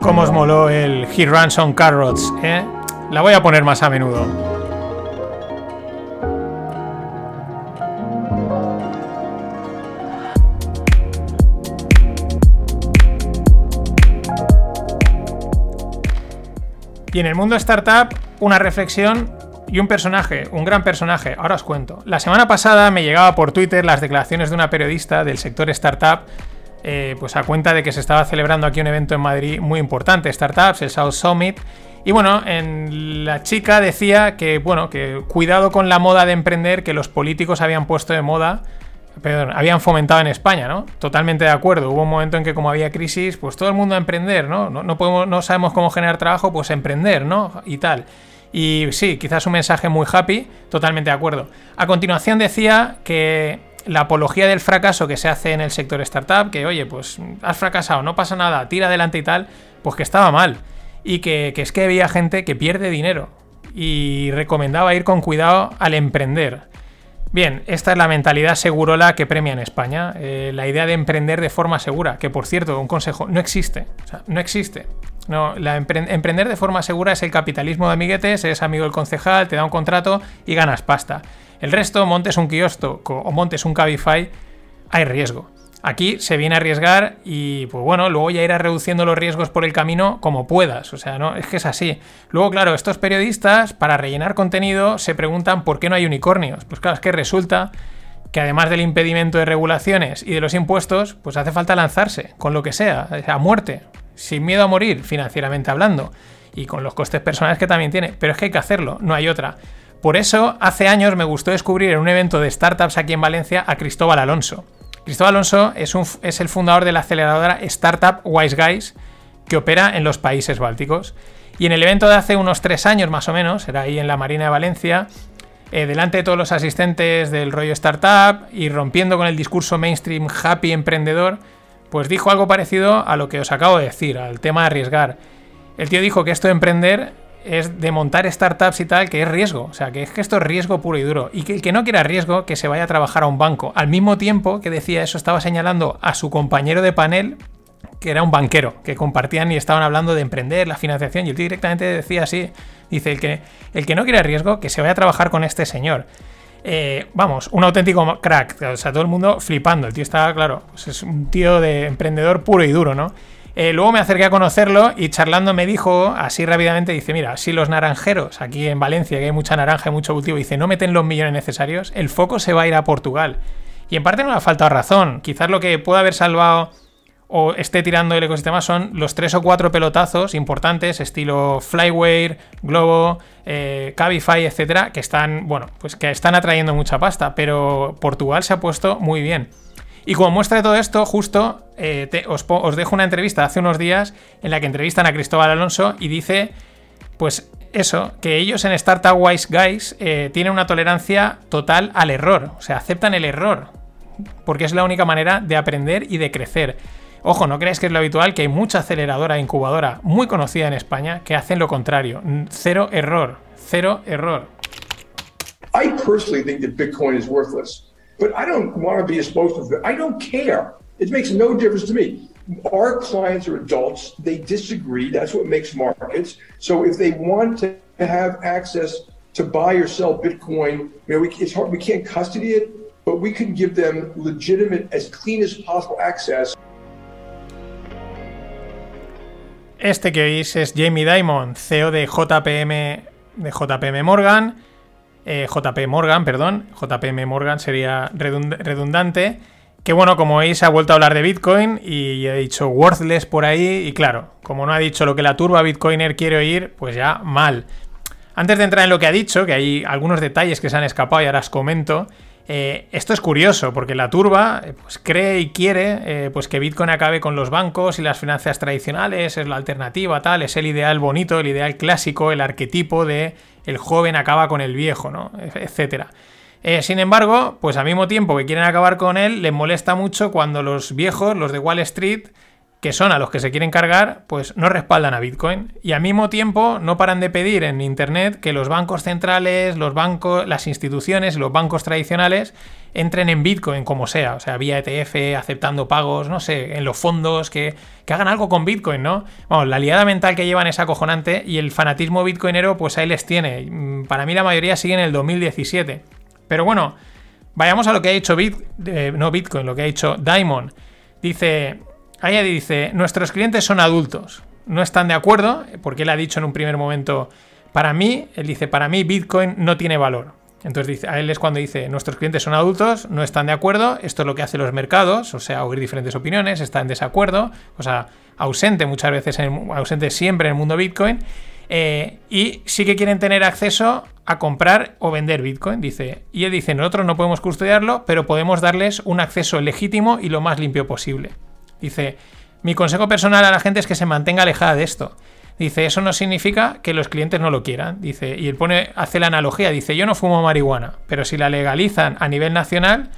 ¿Cómo os moló el He Runs on Carrots, eh? La voy a poner más a menudo. Y en el mundo startup, una reflexión Y un personaje, un gran personaje, ahora os cuento. La semana pasada me llegaba por Twitter las declaraciones de una periodista del sector startup, eh, pues a cuenta de que se estaba celebrando aquí un evento en Madrid muy importante, Startups, el South Summit. Y bueno, en la chica decía que, bueno, que cuidado con la moda de emprender que los políticos habían puesto de moda perdón, habían fomentado en España, ¿no? Totalmente de acuerdo. Hubo un momento en que como había crisis, pues todo el mundo a emprender, ¿no? No, podemos, no sabemos cómo generar trabajo, pues emprender, ¿no? Y tal. Y sí, quizás un mensaje muy happy, totalmente de acuerdo. A continuación decía que la apología del fracaso que se hace en el sector startup, que oye, pues has fracasado, no pasa nada, tira adelante y tal, pues que estaba mal. Y que, que es que había gente que pierde dinero. Y recomendaba ir con cuidado al emprender. Bien, esta es la mentalidad segurola que premia en España. Eh, la idea de emprender de forma segura, que por cierto, un consejo, no existe. O sea, no existe. No, emprender de forma segura es el capitalismo de amiguetes, eres amigo del concejal, te da un contrato y ganas pasta. El resto, montes un kiosco o montes un Cabify, hay riesgo. Aquí se viene a arriesgar y, pues bueno, luego ya irás reduciendo los riesgos por el camino como puedas. O sea, no, es que es así. Luego, claro, estos periodistas, para rellenar contenido, se preguntan por qué no hay unicornios. Pues claro, es que resulta que además del impedimento de regulaciones y de los impuestos, pues hace falta lanzarse, con lo que sea, a muerte, sin miedo a morir, financieramente hablando, y con los costes personales que también tiene. Pero es que hay que hacerlo, no hay otra. Por eso, hace años me gustó descubrir en un evento de startups aquí en Valencia a Cristóbal Alonso. Cristóbal Alonso es, el fundador de la aceleradora Startup Wise Guys, que opera en los países bálticos. Y en el evento de hace unos tres años más o menos, era ahí en la Marina de Valencia, eh, delante de todos los asistentes del rollo startup y rompiendo con el discurso mainstream happy emprendedor, pues dijo algo parecido a lo que os acabo de decir, al tema de arriesgar. El tío dijo que esto de emprender es de montar startups y tal, que es riesgo. O sea, que es que esto es riesgo puro y duro. Y que el que no quiera riesgo, que se vaya a trabajar a un banco. Al mismo tiempo que decía eso, estaba señalando a su compañero de panel, que era un banquero, que compartían y estaban hablando de emprender, la financiación, y él directamente decía así, dice, el que, el que no quiera riesgo, que se vaya a trabajar con este señor. Eh, vamos, un auténtico crack, o sea, todo el mundo flipando, el tío estaba, claro, pues es un tío de emprendedor puro y duro, ¿no? Eh, luego me acerqué a conocerlo y charlando me dijo así rápidamente, dice, mira, si los naranjeros, aquí en Valencia, que hay mucha naranja y mucho cultivo, dice, no meten los millones necesarios, el foco se va a ir a Portugal. Y en parte no le ha faltado razón. Quizás lo que puede haber salvado o esté tirando el ecosistema son los tres o cuatro pelotazos importantes, estilo Flyware, Globo, eh, Cabify, etcétera, que están, bueno, pues que están atrayendo mucha pasta. Pero Portugal se ha puesto muy bien. Y como muestra de todo esto, justo eh, os, dejo una entrevista hace unos días en la que entrevistan a Cristóbal Alonso y dice, pues eso, que ellos en Startup Wise Guys eh, tienen una tolerancia total al error, o sea, aceptan el error, porque es la única manera de aprender y de crecer. Ojo, no creáis que es lo habitual, que hay mucha aceleradora e incubadora muy conocida en España que hacen lo contrario. Cero error, cero error. I personally think that Bitcoin is worthless. But I don't want to be a spokesman. I don't care. It makes no difference to me. Our clients are adults. They disagree. That's what makes markets. So if they want to have access to buy or sell Bitcoin, you know, we, it's hard. We can't custody it, but we can give them legitimate, as clean as possible access. Este que oís es Jamie Dimon, CEO de JPM, de JPM Morgan. Eh, JP Morgan, perdón, JPM Morgan sería redundante, que bueno, como veis ha vuelto a hablar de Bitcoin y ha dicho worthless por ahí. Y claro, como no ha dicho lo que la turba Bitcoiner quiere oír, pues ya mal. Antes de entrar en lo que ha dicho, que hay algunos detalles que se han escapado y ahora os comento, eh, esto es curioso porque la turba eh, pues, cree y quiere pues que Bitcoin acabe con los bancos y las finanzas tradicionales, es la alternativa, tal, es el ideal bonito, el ideal clásico, el arquetipo de el joven acaba con el viejo, ¿no? Etcétera. Eh, sin embargo, pues al mismo tiempo que quieren acabar con él, les molesta mucho cuando los viejos, los de Wall Street, que son a los que se quieren cargar, pues no respaldan a Bitcoin. Y al mismo tiempo no paran de pedir en Internet que los bancos centrales, los bancos, las instituciones, los bancos tradicionales entren en Bitcoin como sea, o sea, vía ETF, aceptando pagos, no sé, en los fondos, que, hagan algo con Bitcoin, ¿no? Vamos, la liada mental que llevan es acojonante y el fanatismo bitcoinero, pues ahí les tiene. Mm, para mí la mayoría sigue en el 2017. Pero bueno, vayamos a lo que ha dicho Bit, eh, no Bitcoin, lo que ha dicho Diamond. Dice, ahí dice, nuestros clientes son adultos. No están de acuerdo, porque él ha dicho en un primer momento para mí, él dice, para mí Bitcoin no tiene valor. Entonces dice, a él es cuando dice, nuestros clientes son adultos, no están de acuerdo, esto es lo que hacen los mercados, o sea, oír diferentes opiniones, está en desacuerdo, o sea, ausente muchas veces, en ausente siempre en el mundo Bitcoin, eh, y sí que quieren tener acceso a comprar o vender Bitcoin, dice. Y él dice, nosotros no podemos custodiarlo, pero podemos darles un acceso legítimo y lo más limpio posible. Dice, mi consejo personal a la gente es que se mantenga alejada de esto. Dice, eso no significa que los clientes no lo quieran. Dice, y él pone, hace la analogía, dice, yo no fumo marihuana, pero si la legalizan a nivel nacional,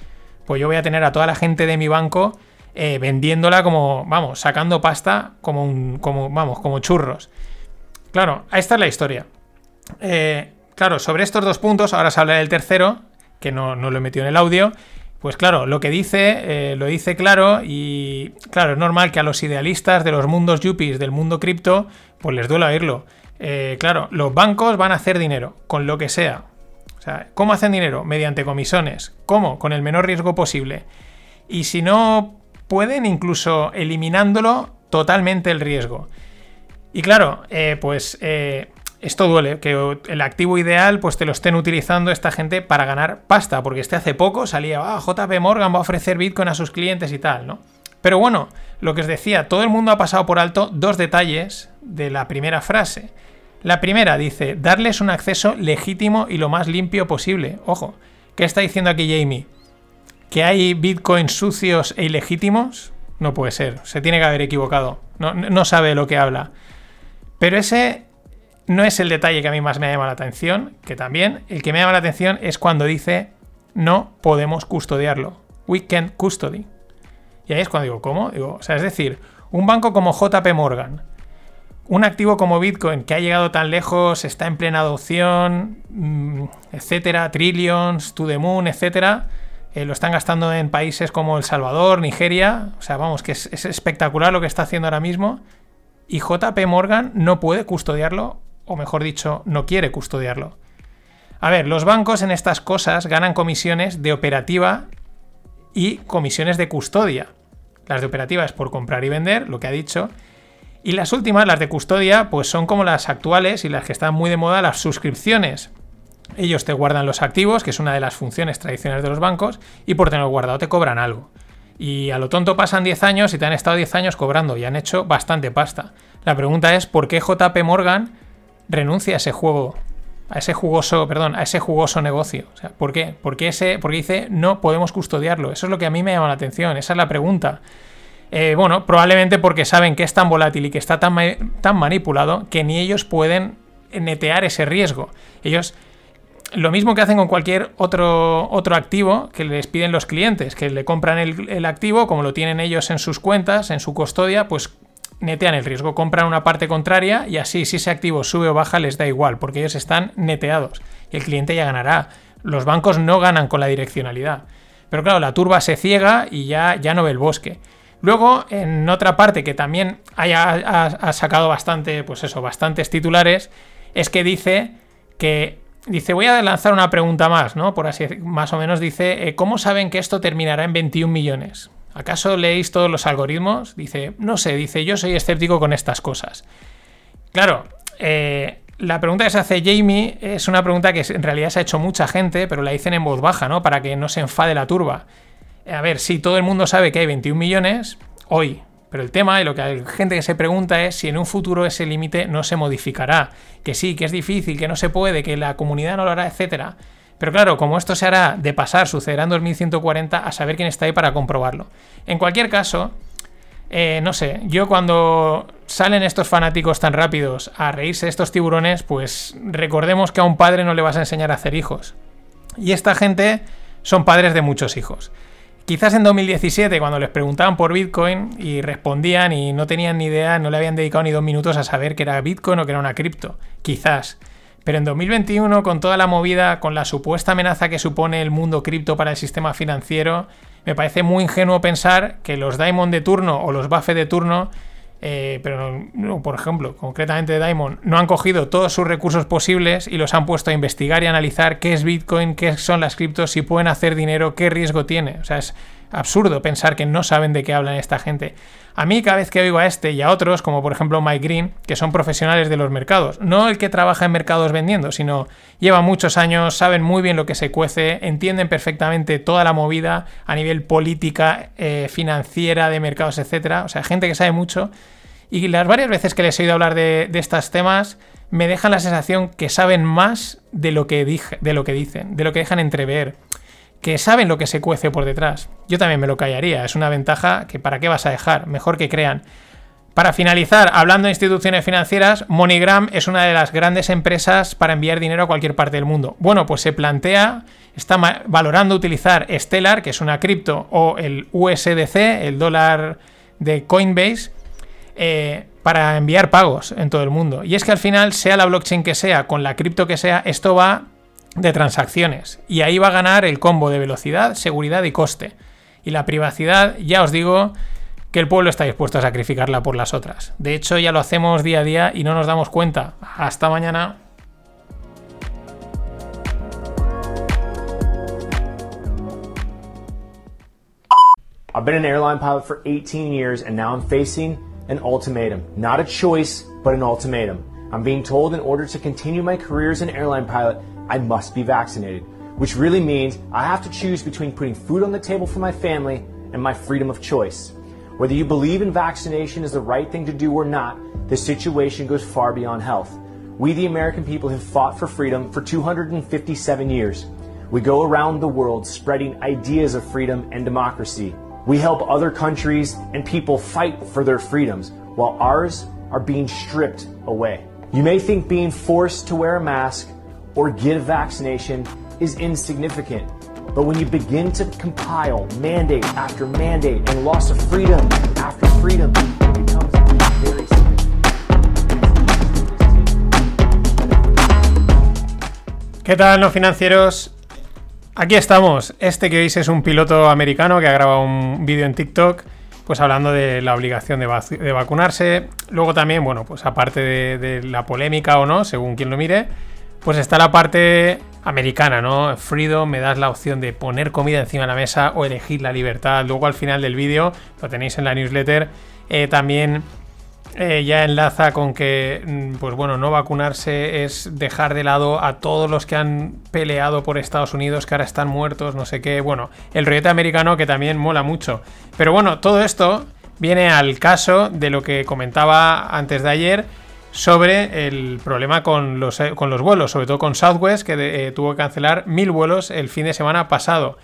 pues yo voy a tener a toda la gente de mi banco eh, vendiéndola como, vamos, sacando pasta como un, como, vamos, como churros. Claro, esta es la historia. Eh, claro, sobre estos dos puntos, ahora se habla del tercero, que no, no lo he metido en el audio, pues claro, lo que dice, eh, lo dice claro y claro, es normal que a los idealistas de los mundos yuppies, del mundo cripto, pues les duele oírlo. Eh, claro, los bancos van a hacer dinero, con lo que sea. O sea, ¿cómo hacen dinero? Mediante comisiones. ¿Cómo? Con el menor riesgo posible. Y si no pueden, incluso eliminándolo totalmente el riesgo. Y claro, eh, pues esto duele, que el activo ideal pues te lo estén utilizando esta gente para ganar pasta, porque este hace poco salía, ah, JP Morgan va a ofrecer Bitcoin a sus clientes y tal, ¿no? Pero bueno, lo que os decía, todo el mundo ha pasado por alto dos detalles de la primera frase. La primera dice, darles un acceso legítimo y lo más limpio posible. Ojo, ¿qué está diciendo aquí Jamie? ¿Que hay bitcoins sucios e ilegítimos? No puede ser, se tiene que haber equivocado. No, no sabe lo que habla. Pero ese no es el detalle que a mí más me llama la atención, que también el que me llama la atención es cuando dice no podemos custodiarlo. We can't custody. Y ahí es cuando digo, ¿cómo? Digo, o sea, es decir, un banco como JP Morgan, un activo como Bitcoin que ha llegado tan lejos, está en plena adopción, mm, etcétera, trillions, to the moon, etcétera, eh, lo están gastando en países como El Salvador, Nigeria, o sea, vamos, que es espectacular lo que está haciendo ahora mismo. Y JP Morgan no puede custodiarlo o mejor dicho, no quiere custodiarlo. A ver, los bancos en estas cosas ganan comisiones de operativa y comisiones de custodia. Las de operativa es por comprar y vender, lo que ha dicho. Y las últimas, las de custodia, pues son como las actuales y las que están muy de moda, las suscripciones. Ellos te guardan los activos, que es una de las funciones tradicionales de los bancos, y por tenerlo guardado te cobran algo. Y a lo tonto pasan 10 años y te han estado 10 años cobrando y han hecho bastante pasta. La pregunta es, ¿por qué JP Morgan renuncia a ese juego, a ese jugoso, perdón, a ese jugoso negocio. ¿Por qué? Porque, ese, porque dice no podemos custodiarlo. Eso es lo que a mí me llama la atención, esa es la pregunta. Eh, bueno, probablemente porque saben que es tan volátil y que está tan, tan manipulado que ni ellos pueden netear ese riesgo. Ellos, lo mismo que hacen con cualquier otro, otro activo que les piden los clientes, que le compran el, el activo, como lo tienen ellos en sus cuentas, en su custodia, pues netean el riesgo, compran una parte contraria y así si ese activo sube o baja les da igual, porque ellos están neteados y el cliente ya ganará. Los bancos no ganan con la direccionalidad. Pero claro, la turba se ciega y ya, ya no ve el bosque. Luego, en otra parte que también haya, ha, sacado bastante, pues eso, bastantes titulares, es que dice que dice, voy a lanzar una pregunta más, ¿no? Por así más o menos dice, eh, ¿cómo saben que esto terminará en 21 millones? ¿Acaso leéis todos los algoritmos? Dice, no sé, dice, yo soy escéptico con estas cosas. Claro, eh, la pregunta que se hace Jamie es una pregunta que en realidad se ha hecho mucha gente, pero la dicen en voz baja, ¿no? Para que no se enfade la turba. A ver, si todo el mundo sabe que hay 21 millones, hoy. Pero el tema y lo que hay gente que se pregunta es si en un futuro ese límite no se modificará. Que sí, que es difícil, que no se puede, que la comunidad no lo hará, etcétera. Pero claro, como esto se hará de pasar, sucederá en 2140, a saber quién está ahí para comprobarlo. En cualquier caso, eh, no sé, yo cuando salen estos fanáticos tan rápidos a reírse de estos tiburones, pues recordemos que a un padre no le vas a enseñar a hacer hijos. Y esta gente son padres de muchos hijos. Quizás en 2017, cuando les preguntaban por Bitcoin y respondían y no tenían ni idea, no le habían dedicado ni dos minutos a saber que era Bitcoin o que era una cripto. Quizás. Pero en 2021, con toda la movida, con la supuesta amenaza que supone el mundo cripto para el sistema financiero, me parece muy ingenuo pensar que los Diamond de turno o los Buffett de turno, eh, pero por ejemplo, concretamente Diamond, no han cogido todos sus recursos posibles y los han puesto a investigar y analizar qué es Bitcoin, qué son las criptos, si pueden hacer dinero, qué riesgo tiene. O sea, es absurdo pensar que no saben de qué hablan esta gente. A mí cada vez que oigo a este y a otros, como por ejemplo Mike Green, que son profesionales de los mercados, no el que trabaja en mercados vendiendo, sino lleva muchos años, saben muy bien lo que se cuece, entienden perfectamente toda la movida a nivel política, eh, financiera, de mercados, etcétera. O sea, gente que sabe mucho. Y las varias veces que les he oído hablar de, de estos temas, me dejan la sensación que saben más de lo que, dije, de lo que dicen, de lo que dejan entrever que saben lo que se cuece por detrás. Yo también me lo callaría, es una ventaja que para qué vas a dejar, mejor que crean. Para finalizar, hablando de instituciones financieras, MoneyGram es una de las grandes empresas para enviar dinero a cualquier parte del mundo. Bueno, pues se plantea, está valorando utilizar Stellar, que es una cripto, o el USDC, el dólar de Coinbase, eh, para enviar pagos en todo el mundo. Y es que al final, sea la blockchain que sea, con la cripto que sea, esto va de transacciones. Y ahí va a ganar el combo de velocidad, seguridad y coste. Y la privacidad, ya os digo que el pueblo está dispuesto a sacrificarla por las otras. De hecho, ya lo hacemos día a día y no nos damos cuenta. Hasta mañana. I've been an airline pilot for 18 years and now I'm facing an ultimatum. Not a choice, but an ultimatum. I'm being told in order to continue my career as an airline pilot, I must be vaccinated, which really means I have to choose between putting food on the table for my family and my freedom of choice. Whether you believe in vaccination is the right thing to do or not, the situation goes far beyond health. We, the American people, have fought for freedom for 257 years. We go around the world spreading ideas of freedom and democracy. We help other countries and people fight for their freedoms while ours are being stripped away. You may think being forced to wear a mask or get a vaccination is insignificant. But when you begin to compile mandate after mandate and loss of freedom after freedom, it becomes very ¿Qué tal, no financieros? Aquí estamos. Este que veis es un piloto americano que ha grabado un vídeo en TikTok, pues hablando de la obligación de, vac de vacunarse. Luego también, bueno, pues aparte de, de la polémica o no, según quien lo mire, pues está la parte americana, ¿no? Freedom, me das la opción de poner comida encima de la mesa o elegir la libertad. Luego al final del vídeo, lo tenéis en la newsletter, eh, también eh, ya enlaza con que, mm, pues bueno, no vacunarse es dejar de lado a todos los que han peleado por Estados Unidos, que ahora están muertos, no sé qué. Bueno, el rollete americano que también mola mucho. Pero bueno, todo esto viene al caso de lo que comentaba antes de ayer sobre el problema con los, eh, con los vuelos, sobre todo con Southwest, que eh, tuvo que cancelar mil vuelos el fin de semana pasado.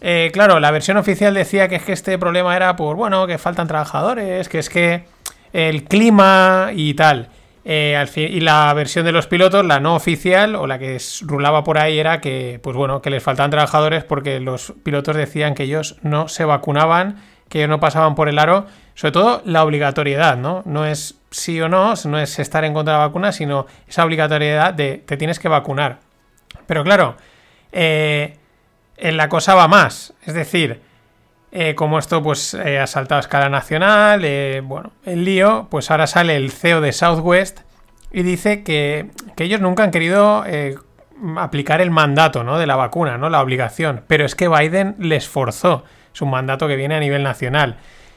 Eh, claro, la versión oficial decía que es que este problema era por, bueno, que faltan trabajadores, que es que el clima y tal. y la versión de los pilotos, la no oficial, o la que rulaba por ahí, era que, pues bueno, que les faltaban trabajadores porque los pilotos decían que ellos no se vacunaban, que no pasaban por el aro, sobre todo la obligatoriedad, ¿no? No es sí o no, no es estar en contra de la vacuna, sino esa obligatoriedad de te tienes que vacunar. Pero claro, eh, en la cosa va más. Es decir, eh, como esto pues eh, ha saltado a escala nacional, bueno, el lío, pues ahora sale el CEO de Southwest y dice que, que ellos nunca han querido aplicar el mandato ¿no? de la vacuna, ¿no? la obligación, pero es que Biden les forzó. Es un mandato que viene a nivel nacional.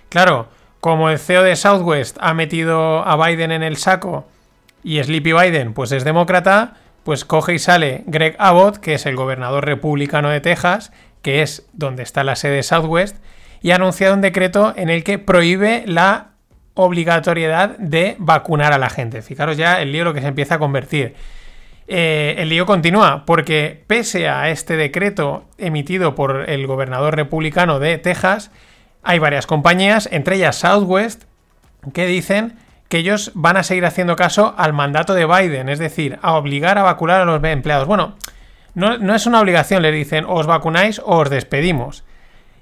Claro, como el CEO de Southwest ha metido a Biden en el saco y Sleepy Biden pues es demócrata, pues coge y sale Greg Abbott, que es el gobernador republicano de Texas, que es donde está la sede de Southwest, y ha anunciado un decreto en el que prohíbe la obligatoriedad de vacunar a la gente. Fijaros ya el lío que se empieza a convertir. Eh, el lío continúa porque pese a este decreto emitido por el gobernador republicano de Texas, hay varias compañías, entre ellas Southwest, que dicen que ellos van a seguir haciendo caso al mandato de Biden, es decir, a obligar a vacunar a los empleados. Bueno, no, es una obligación, le dicen, os vacunáis o os despedimos.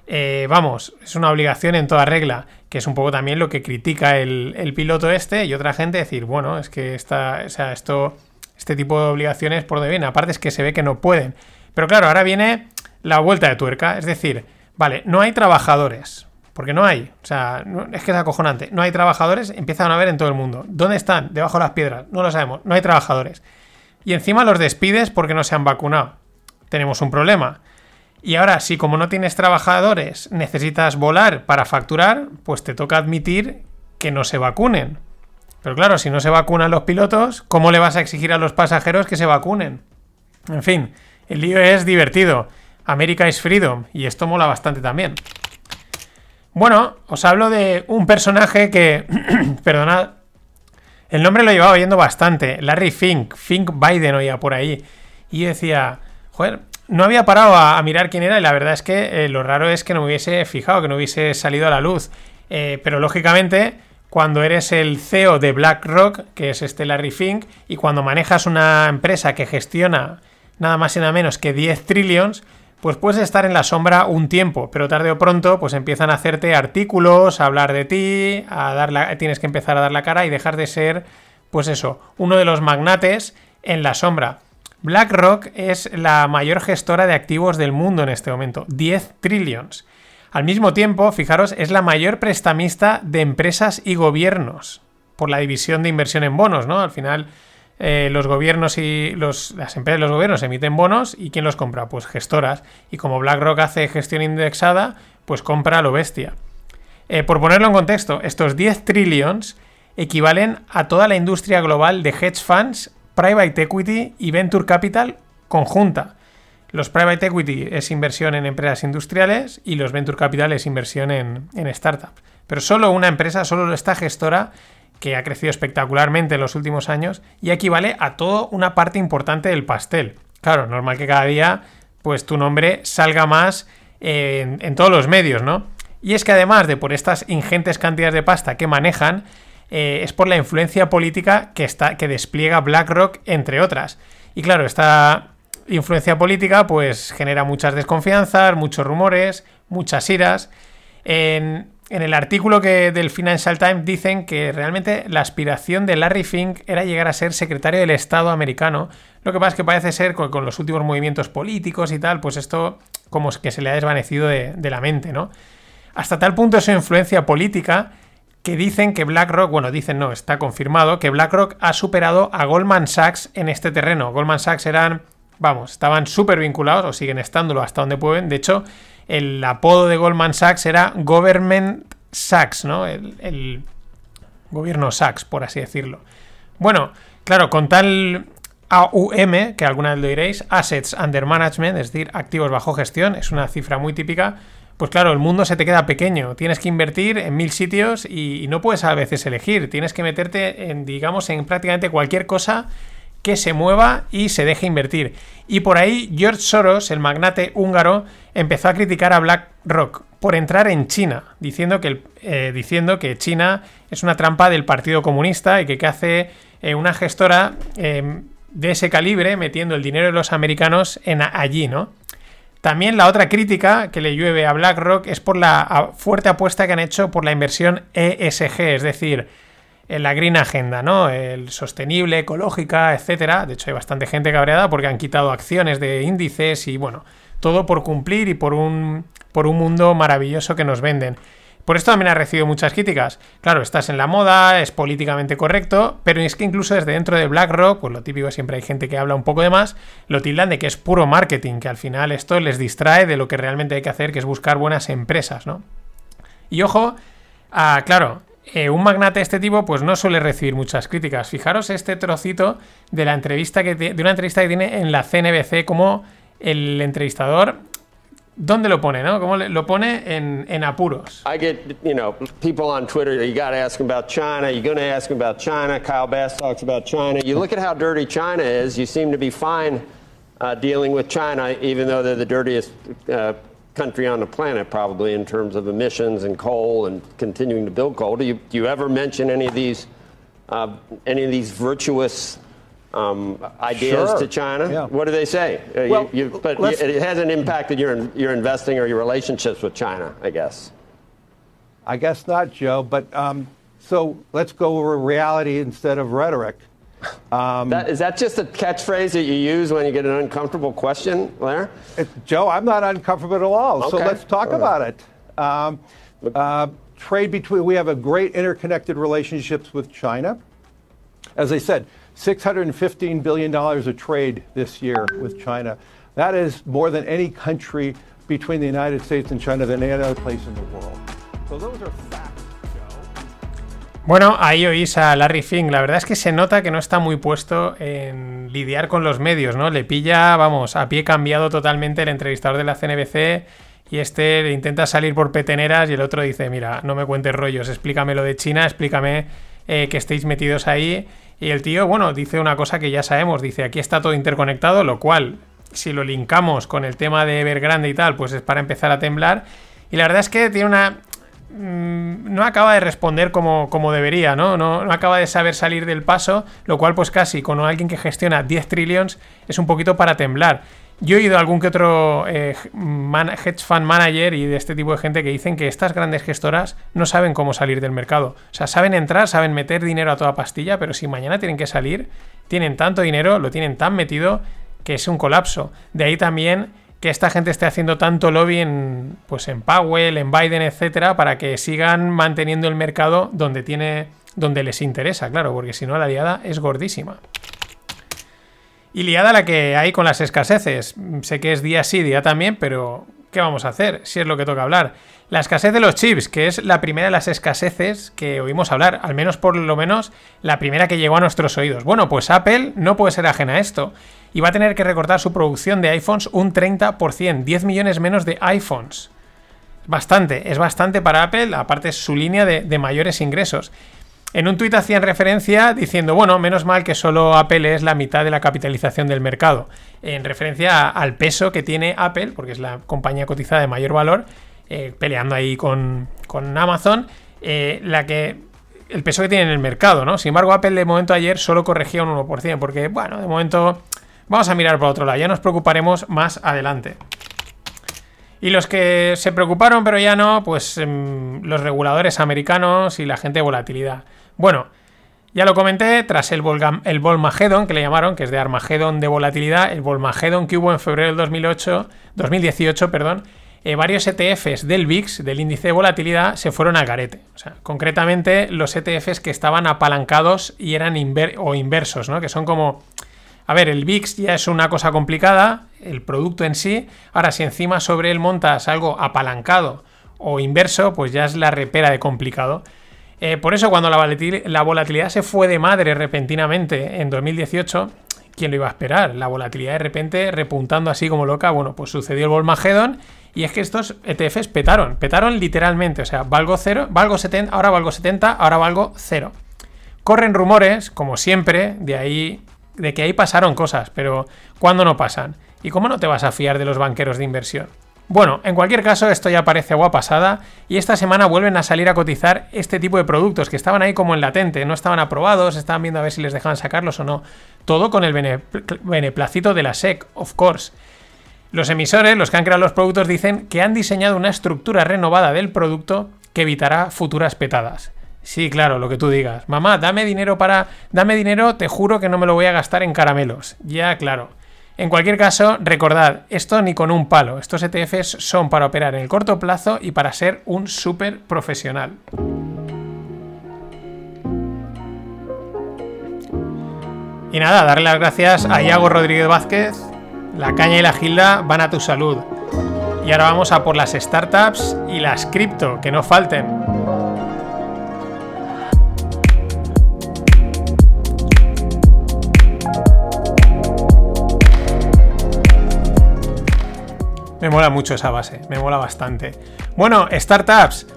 Eh, vamos, es una obligación en toda regla, que es un poco también lo que critica el, piloto este y otra gente decir, bueno, es que esta, o sea, esto, este tipo de obligaciones por donde viene. Aparte es que se ve que no pueden. Pero claro, ahora viene la vuelta de tuerca, es decir, vale, no hay trabajadores, porque no hay. O sea, es que es acojonante. No hay trabajadores, empiezan a haber en todo el mundo. ¿Dónde están? Debajo de las piedras. No lo sabemos. No hay trabajadores. Y encima los despides porque no se han vacunado. Tenemos un problema. Y ahora, si como no tienes trabajadores, necesitas volar para facturar, pues te toca admitir que no se vacunen. Pero claro, si no se vacunan los pilotos, ¿cómo le vas a exigir a los pasajeros que se vacunen? En fin, el lío es divertido. América is freedom. Y esto mola bastante también. Bueno, os hablo de un personaje que, [CLEARS THROAT] perdonad, el nombre lo llevaba oyendo bastante, Larry Fink, Fink Biden oía por ahí. Y decía, joder, no había parado a, mirar quién era y la verdad es que eh, lo raro es que no me hubiese fijado, que no hubiese salido a la luz. Eh, pero lógicamente, cuando eres el CEO de BlackRock, que es este Larry y cuando manejas una empresa que gestiona nada más y nada menos que 10 trillions, pues puedes estar en la sombra un tiempo, pero tarde o pronto pues empiezan a hacerte artículos, a hablar de ti, a dar la, tienes que empezar a dar la cara y dejar de ser, pues eso, uno de los magnates en la sombra. BlackRock es la mayor gestora de activos del mundo en este momento, 10 trillions. Al mismo tiempo, fijaros, es la mayor prestamista de empresas y gobiernos por la división de inversión en bonos, ¿no? Al final, eh, los gobiernos y las empresas y los gobiernos emiten bonos y ¿quién los compra? Pues gestoras. Y como BlackRock hace gestión indexada, pues compra a lo bestia. Eh, por ponerlo en contexto, estos 10 trillions equivalen a toda la industria global de hedge funds, private equity y venture capital conjunta. Los private equity es inversión en empresas industriales y los venture capital es inversión en, en startups. Pero solo una empresa, solo esta gestora que ha crecido espectacularmente en los últimos años y equivale a toda una parte importante del pastel. Claro, normal que cada día pues tu nombre salga más en, todos los medios, ¿no? Y es que además de por estas ingentes cantidades de pasta que manejan, eh, es por la influencia política que, está, que despliega BlackRock, entre otras. Y claro, esta influencia política pues genera muchas desconfianzas, muchos rumores, muchas iras. En, en el artículo que del Financial Times dicen que realmente la aspiración de Larry Fink era llegar a ser secretario del Estado americano. Lo que pasa es que parece ser con, con los últimos movimientos políticos y tal, pues esto como que se le ha desvanecido de, de la mente, ¿no? Hasta tal punto es su influencia política que dicen que BlackRock, bueno, dicen no, está confirmado, que BlackRock ha superado a Goldman Sachs en este terreno. Goldman Sachs eran, vamos, estaban súper vinculados o siguen estándolo hasta donde pueden. De hecho, el apodo de Goldman Sachs era Government Sachs, ¿no? El, gobierno Sachs, por así decirlo. Bueno, claro, con tal AUM, que alguna vez lo diréis, Assets Under Management, es decir, activos bajo gestión, es una cifra muy típica, pues claro, el mundo se te queda pequeño, tienes que invertir en mil sitios y, y no puedes a veces elegir, tienes que meterte en, digamos, en prácticamente cualquier cosa que se mueva y se deje invertir. Y por ahí George Soros, el magnate húngaro, empezó a criticar a BlackRock por entrar en China, diciendo que, eh, diciendo que China es una trampa del Partido Comunista y que, hace eh, una gestora em, de ese calibre metiendo el dinero de los americanos en allí, ¿no? También la otra crítica que le llueve a BlackRock es por la fuerte apuesta que han hecho por la inversión ESG, es decir, en la Green Agenda, ¿no? El sostenible, ecológica, etcétera. De hecho, hay bastante gente cabreada porque han quitado acciones de índices y bueno, todo por cumplir y por un, por un mundo maravilloso que nos venden. Por esto también ha recibido muchas críticas. Claro, estás en la moda, es políticamente correcto, pero es que incluso desde dentro de BlackRock, pues lo típico siempre hay gente que habla un poco de más, lo tildan de que es puro marketing, que al final esto les distrae de lo que realmente hay que hacer, que es buscar buenas empresas, ¿no? Y ojo, ah, claro, eh, un magnate de este tipo pues no suele recibir muchas críticas. Fijaros este trocito de la entrevista que de una entrevista que tiene en la CNBC como el entrevistador ¿Dónde lo pone, no? ¿Cómo lo pone en, en apuros? I get, you know, people on Twitter, you got to ask them about China, you're going to ask them about China. Kyle Bass talks about China. You look at how dirty China is, you seem to be fine uh, dealing with China, even though they're the dirtiest uh, country on the planet, probably in terms of emissions and coal and continuing to build coal. Do you, do you ever mention any of these, uh, any of these virtuous um, ideas Sure. to China? Yeah. What do they say? Uh, you- Well, you, but it hasn't impacted your your investing or your relationships with China, I guess. I guess not, Joe. But um, so let's go over reality instead of rhetoric. That, is that just a catchphrase that you use when you get an uncomfortable question, Blair? Joe, I'm not uncomfortable at all. So let's talk All about right. it. Um, uh, trade between, we have a great interconnected relationships with China. As I said, $615 billion of trade this year with China. That is more than any country between the United States and China than any other place in the world. So those are facts. Bueno, ahí oís a Larry Fink. La verdad es que se nota que no está muy puesto en lidiar con los medios, ¿no? Le pilla, vamos, a pie cambiado totalmente el entrevistador de la CNBC y este le intenta salir por peteneras y el otro dice, mira, no me cuentes rollos, explícame lo de China, explícame eh, que estéis metidos ahí. Y el tío, bueno, dice una cosa que ya sabemos, dice, aquí está todo interconectado, lo cual, si lo linkamos con el tema de Evergrande y tal, pues es para empezar a temblar. Y la verdad es que tiene una no acaba de responder como, como debería, ¿no? ¿no? acaba de saber salir del paso, lo cual pues casi con alguien que gestiona 10 trillions es un poquito para temblar. Yo he oído algún que otro eh, hedge fund manager y de este tipo de gente que dicen que estas grandes gestoras no saben cómo salir del mercado. O sea, saben entrar, saben meter dinero a toda pastilla, pero si mañana tienen que salir, tienen tanto dinero, lo tienen tan metido que es un colapso. De ahí también que esta gente esté haciendo tanto lobby en, pues en Powell, en Biden, etcétera, para que sigan manteniendo el mercado donde tiene, donde les interesa, claro, porque si no la liada es gordísima. Y liada la que hay con las escaseces. Sé que es día sí, día también, pero ¿qué vamos a hacer? Si es lo que toca hablar. La escasez de los chips, que es la primera de las escaseces que oímos hablar, al menos por lo menos la primera que llegó a nuestros oídos. Bueno, pues Apple no puede ser ajena a esto y va a tener que recortar su producción de iPhones un 30%, 10 millones menos de iPhones. Bastante, es bastante para Apple, aparte es su línea de, mayores ingresos. En un tuit hacían referencia diciendo, bueno, menos mal que solo Apple es la mitad de la capitalización del mercado, en referencia al peso que tiene Apple, porque es la compañía cotizada de mayor valor, eh, peleando ahí con, Amazon, eh, la que el peso que tiene en el mercado, ¿no? Sin embargo, Apple de momento ayer solo corregía un 1%, porque, bueno, de momento Vamos a mirar por otro lado, ya nos preocuparemos más adelante. Y los que se preocuparon pero ya no, pues em, los reguladores americanos y la gente de volatilidad. Bueno, ya lo comenté, tras el, el Volmagedon, que le llamaron, que es de Armagedon de volatilidad, el Volmagedon que hubo en febrero del 2008, 2018, perdón, eh, varios ETFs del VIX, del índice de volatilidad, se fueron al garete. O sea, concretamente los ETFs que estaban apalancados y eran o inversos, ¿no? Que son como a ver, el VIX ya es una cosa complicada, el producto en sí. Ahora, si encima sobre él montas algo apalancado o inverso, pues ya es la repera de complicado. Eh, por eso, cuando la volatilidad se fue de madre repentinamente en 2018, ¿quién lo iba a esperar? La volatilidad de repente repuntando así como loca. Bueno, pues sucedió el Volmagedon y es que estos ETFs petaron, petaron literalmente. O sea, valgo cero, valgo 70, ahora valgo 70, ahora valgo cero. Corren rumores, como siempre, de ahí de que ahí pasaron cosas, pero ¿cuándo no pasan? ¿Y cómo no te vas a fiar de los banqueros de inversión? Bueno, en cualquier caso, esto ya parece agua pasada y esta semana vuelven a salir a cotizar este tipo de productos que estaban ahí como en latente, no estaban aprobados, estaban viendo a ver si les dejaban sacarlos o no. Todo con el beneplácito de la SEC, of course. Los emisores, los que han creado los productos, dicen que han diseñado una estructura renovada del producto que evitará futuras petadas. Sí, claro, lo que tú digas. Mamá, dame dinero para. Dame dinero, te juro que no me lo voy a gastar en caramelos. Ya, claro. En cualquier caso, recordad, esto ni con un palo. Estos ETFs son para operar en el corto plazo y para ser un súper profesional. Y nada, darle las gracias a Iago Rodríguez Vázquez. La caña y la gilda van a tu salud. Y ahora vamos a por las startups y las cripto, que no falten. Me mola mucho esa base, me mola bastante. Bueno, startups.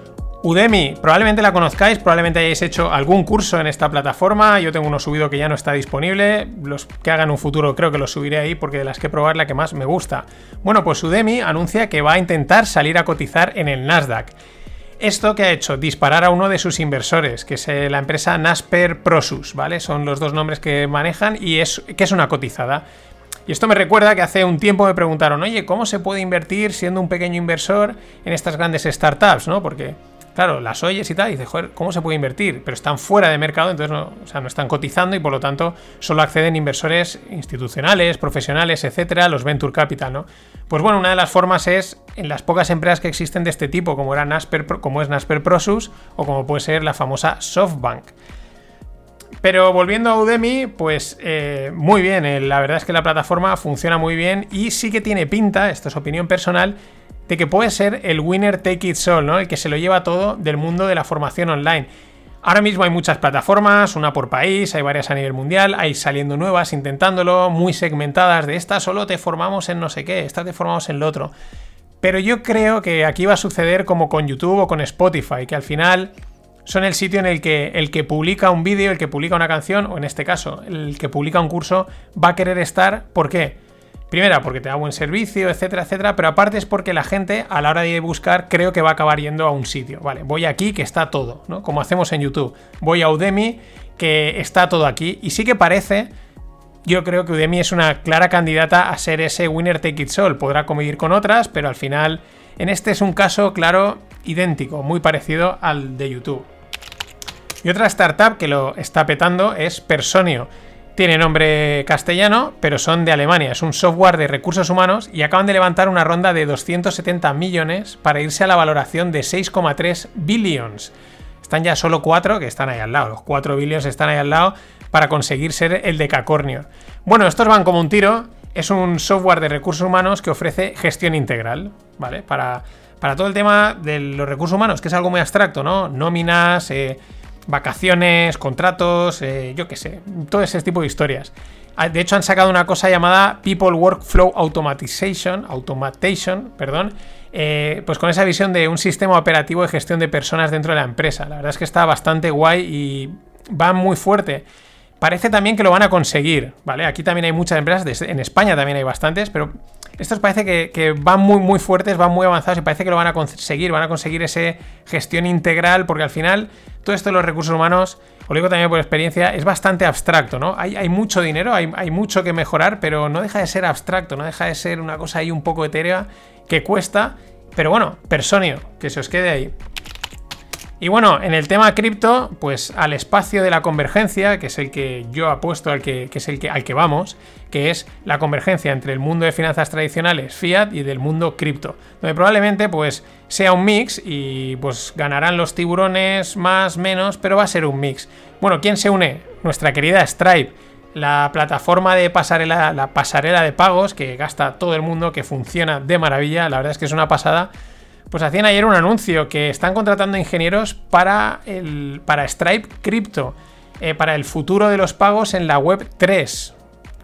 Udemy, probablemente la conozcáis, probablemente hayáis hecho algún curso en esta plataforma. Yo tengo uno subido que ya no está disponible. Los que hagan un futuro creo que los subiré ahí porque de las que probar la que más me gusta. Bueno, pues Udemy anuncia que va a intentar salir a cotizar en el Nasdaq. Esto que ha hecho disparar a uno de sus inversores, que es eh, la empresa Nasper Prosus, ¿vale? Son los dos nombres que manejan y es que es una cotizada. Y esto me recuerda que hace un tiempo me preguntaron, oye, ¿cómo se puede invertir siendo un pequeño inversor en estas grandes startups? ¿no? Porque, claro, las oyes y tal, y dices, joder, ¿cómo se puede invertir? Pero están fuera de mercado, entonces no, o sea, no están cotizando y por lo tanto solo acceden inversores institucionales, profesionales, etcétera, los venture capital, ¿no? Pues bueno, una de las formas es en las pocas empresas que existen de este tipo, como era Nasper, como es Nasper Prosus o como puede ser la famosa SoftBank. Pero volviendo a Udemy, pues eh, muy bien, eh, la verdad es que la plataforma funciona muy bien y sí que tiene pinta, esto es opinión personal, de que puede ser el winner take it all, ¿no? El que se lo lleva todo del mundo de la formación online. Ahora mismo hay muchas plataformas, una por país, hay varias a nivel mundial, hay saliendo nuevas intentándolo, muy segmentadas, de esta solo te formamos en no sé qué, esta te formamos en lo otro. Pero yo creo que aquí va a suceder como con YouTube o con Spotify, que al final son el sitio en el que el que publica un vídeo, el que publica una canción, o en este caso, el que publica un curso, va a querer estar. ¿Por qué? Primera, porque te da buen servicio, etcétera, etcétera, pero aparte es porque la gente a la hora de buscar creo que va a acabar yendo a un sitio. Vale, voy aquí que está todo, ¿no? Como hacemos en YouTube. Voy a Udemy que está todo aquí. Y sí que parece, yo creo que Udemy es una clara candidata a ser ese winner take it all. Podrá convivir con otras, pero al final, en este es un caso claro, idéntico, muy parecido al de YouTube. Y otra startup que lo está petando es Personio tiene nombre castellano, pero son de Alemania. Es un software de recursos humanos y acaban de levantar una ronda de 270 millones para irse a la valoración de 6,3 billions. Están ya solo cuatro que están ahí al lado. Los 4 billions están ahí al lado para conseguir ser el decacornio. Bueno, estos van como un tiro. Es un software de recursos humanos que ofrece gestión integral, ¿vale? Para, para todo el tema de los recursos humanos, que es algo muy abstracto, ¿no? Nóminas, eh, vacaciones, contratos, eh, yo qué sé, todo ese tipo de historias. Ah, de hecho, han sacado una cosa llamada People Workflow Automatization, Automation, perdón, eh, pues con esa visión de un sistema operativo de gestión de personas dentro de la empresa. La verdad es que está bastante guay y va muy fuerte. Parece también que lo van a conseguir, ¿vale? Aquí también hay muchas empresas, en España también hay bastantes, pero estos parece que, van muy, muy fuertes, van muy avanzados y parece que lo van a conseguir, van a conseguir esa gestión integral, porque al final todo esto de los recursos humanos, os lo digo también por experiencia, es bastante abstracto, ¿no? Hay, mucho dinero, hay, mucho que mejorar, pero no deja de ser abstracto, no deja de ser una cosa ahí un poco etérea que cuesta, pero bueno, personio, que se os quede ahí. Y bueno, en el tema cripto, pues al espacio de la convergencia, que es el que yo apuesto al que, es el que, al que vamos, que es la convergencia entre el mundo de finanzas tradicionales, fiat, y del mundo cripto, donde probablemente pues sea un mix y pues ganarán los tiburones más, menos, pero va a ser un mix. Bueno, ¿quién se une? Nuestra querida Stripe, la plataforma de pasarela, la pasarela de pagos que gasta todo el mundo, que funciona de maravilla, la verdad es que es una pasada pues hacían ayer un anuncio que están contratando ingenieros para, el, para Stripe Crypto, eh, para el futuro de los pagos en la web 3.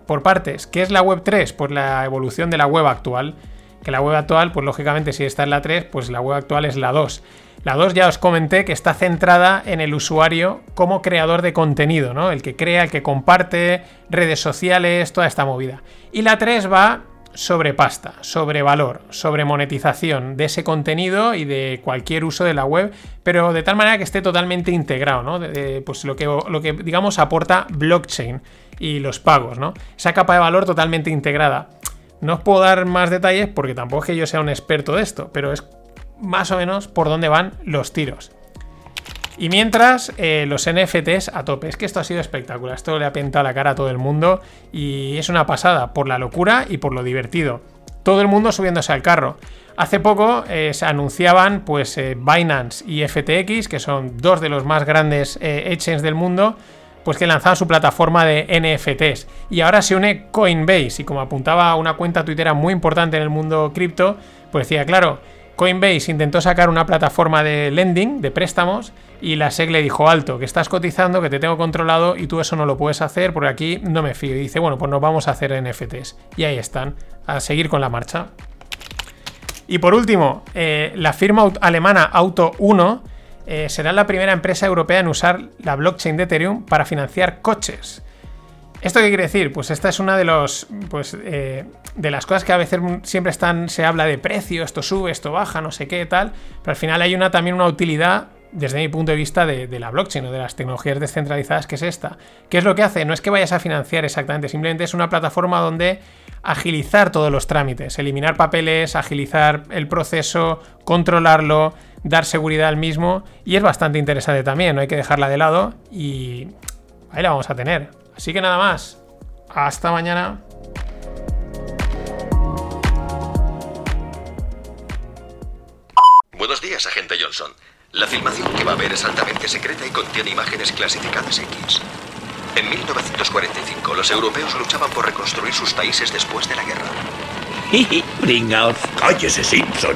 Por partes, ¿qué es la web 3? Pues la evolución de la web actual. Que la web actual, pues lógicamente si está en la 3, pues la web actual es la 2. La 2 ya os comenté que está centrada en el usuario como creador de contenido, ¿no? El que crea, el que comparte, redes sociales, toda esta movida. Y la 3 va sobre pasta, sobre valor, sobre monetización de ese contenido y de cualquier uso de la web, pero de tal manera que esté totalmente integrado, ¿no? pues lo que, lo que digamos aporta blockchain y los pagos, ¿no? Esa capa de valor totalmente integrada. No os puedo dar más detalles porque tampoco es que yo sea un experto de esto, pero es más o menos por dónde van los tiros. Y mientras, eh, los NFTs a tope. Es que esto ha sido espectacular. Esto le ha pintado la cara a todo el mundo. Y es una pasada por la locura y por lo divertido. Todo el mundo subiéndose al carro. Hace poco eh, se anunciaban pues eh, Binance y FTX, que son dos de los más grandes exchanges del mundo, pues que lanzaban su plataforma de NFTs. Y ahora se une Coinbase. Y como apuntaba una cuenta twittera muy importante en el mundo cripto, pues decía, claro, Coinbase intentó sacar una plataforma de lending, de préstamos, y la SEC le dijo, alto, que estás cotizando, que te tengo controlado y tú eso no lo puedes hacer porque aquí no me fío. Y dice, bueno, pues nos vamos a hacer NFTs. Y ahí están, a seguir con la marcha. Y por último, eh, la firma alemana Auto 1 eh, será la primera empresa europea en usar la blockchain de Ethereum para financiar coches. ¿Esto qué quiere decir? Pues esta es una de los. Pues. Eh, de las cosas que a veces siempre están. Se habla de precio, esto sube, esto baja, no sé qué, tal. Pero al final hay una también una utilidad. Desde mi punto de vista de, la blockchain o de las tecnologías descentralizadas, que es esta. ¿Qué es lo que hace? No es que vayas a financiar exactamente, simplemente es una plataforma donde agilizar todos los trámites, eliminar papeles, agilizar el proceso, controlarlo, dar seguridad al mismo. Y es bastante interesante también, no hay que dejarla de lado. Y ahí la vamos a tener. Así que nada más. Hasta mañana. Buenos días, agente Johnson. La filmación que va a ver es altamente secreta y contiene imágenes clasificadas X. En 1945, los europeos luchaban por reconstruir sus países después de la guerra. [LAUGHS] Pringaos. Cállese, Simpson.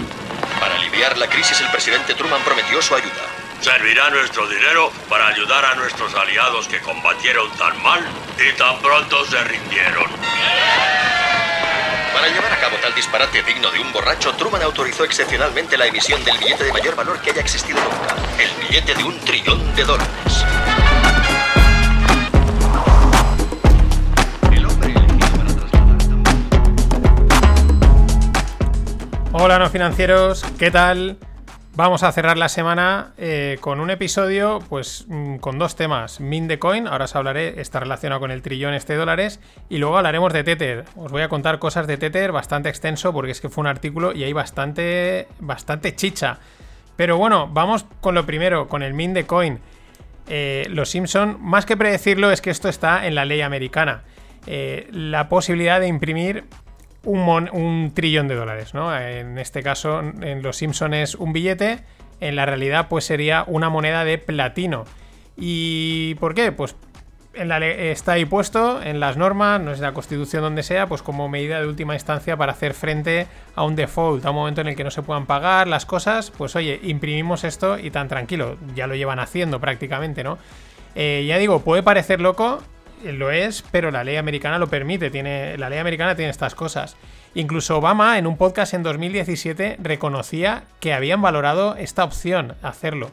Para aliviar la crisis, el presidente Truman prometió su ayuda. Servirá nuestro dinero para ayudar a nuestros aliados que combatieron tan mal y tan pronto se rindieron. Para llevar a cabo tal disparate digno de un borracho, Truman autorizó excepcionalmente la emisión del billete de mayor valor que haya existido nunca, el billete de un trillón de dólares. Hola no financieros, ¿qué tal? Vamos a cerrar la semana eh, con un episodio, pues mm, con dos temas. Min de Coin, ahora os hablaré, está relacionado con el trillón este de dólares, y luego hablaremos de Tether. Os voy a contar cosas de Tether bastante extenso porque es que fue un artículo y hay bastante, bastante chicha. Pero bueno, vamos con lo primero, con el Min de Coin. Eh, los Simpson, más que predecirlo, es que esto está en la ley americana. Eh, la posibilidad de imprimir un, trillón de dólares, ¿no? En este caso, en Los Simpson es un billete, en la realidad pues sería una moneda de platino. ¿Y por qué? Pues está ahí puesto en las normas, no es la constitución donde sea, pues como medida de última instancia para hacer frente a un default, a un momento en el que no se puedan pagar las cosas, pues oye, imprimimos esto y tan tranquilo, ya lo llevan haciendo prácticamente, ¿no? Eh, ya digo, puede parecer loco, lo es, pero la ley americana lo permite. Tiene, la ley americana tiene estas cosas. Incluso Obama, en un podcast en 2017, reconocía que habían valorado esta opción, hacerlo.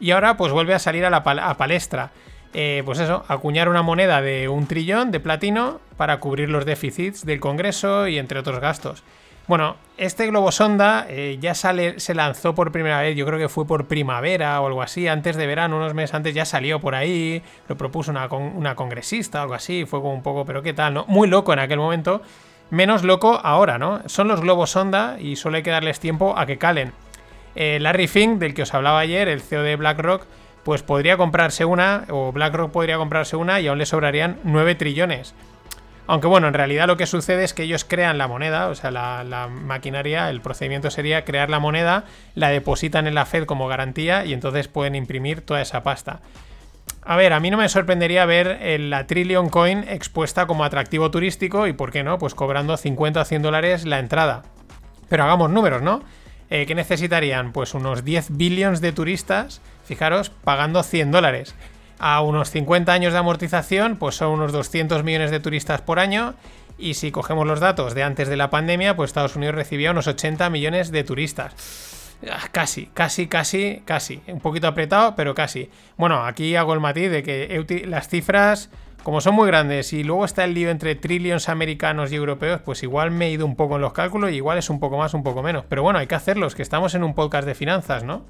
Y ahora, pues vuelve a salir a la palestra. Eh, pues eso, acuñar una moneda de un trillón de platino para cubrir los déficits del Congreso y entre otros gastos. Bueno, este globo sonda eh, ya sale, se lanzó por primera vez, yo creo que fue por primavera o algo así, antes de verano, unos meses antes ya salió por ahí, lo propuso una, congresista o algo así, fue como un poco, pero qué tal, ¿no? Muy loco en aquel momento, menos loco ahora, ¿no? Son los globos sonda y solo hay que darles tiempo a que calen. Eh, Larry Fink, del que os hablaba ayer, el CEO de BlackRock, pues podría comprarse una, o BlackRock podría comprarse una y aún le sobrarían 9 trillones. Aunque bueno, en realidad lo que sucede es que ellos crean la moneda, o sea, la, maquinaria, el procedimiento sería crear la moneda, la depositan en la Fed como garantía y entonces pueden imprimir toda esa pasta. A ver, a mí no me sorprendería ver la Trillion Coin expuesta como atractivo turístico y, ¿por qué no? Pues cobrando 50 o 100 dólares la entrada. Pero hagamos números, ¿no? Eh, ¿Qué necesitarían? Pues unos 10 billones de turistas, fijaros, pagando 100 dólares a unos 50 años de amortización, pues son unos 200 millones de turistas por año. Y si cogemos los datos de antes de la pandemia, pues Estados Unidos recibía unos 80 millones de turistas. Ah, casi, casi, casi, casi. Un poquito apretado, pero casi. Bueno, aquí hago el matiz de que las cifras, como son muy grandes y luego está el lío entre trillions americanos y europeos, pues igual me he ido un poco en los cálculos y igual es un poco más, un poco menos. Pero bueno, hay que hacerlos, que estamos en un podcast de finanzas, ¿no?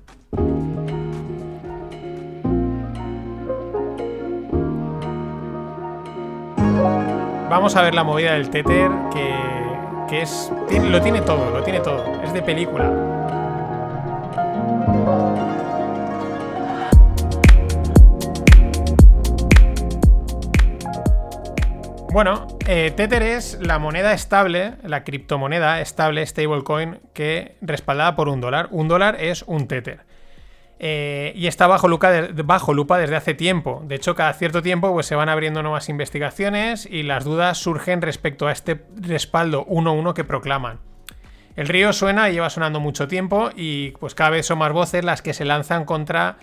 Vamos a ver la movida del Tether, que, es. lo tiene todo, lo tiene todo. Es de película. Bueno, eh, Tether es la moneda estable, la criptomoneda estable, stablecoin, que respaldada por un dólar. Un dólar es un Tether. Eh, y está bajo lupa, bajo lupa, desde hace tiempo. De hecho, cada cierto tiempo pues, se van abriendo nuevas investigaciones y las dudas surgen respecto a este respaldo 1-1 que proclaman. El río suena y lleva sonando mucho tiempo y pues cada vez son más voces las que se lanzan contra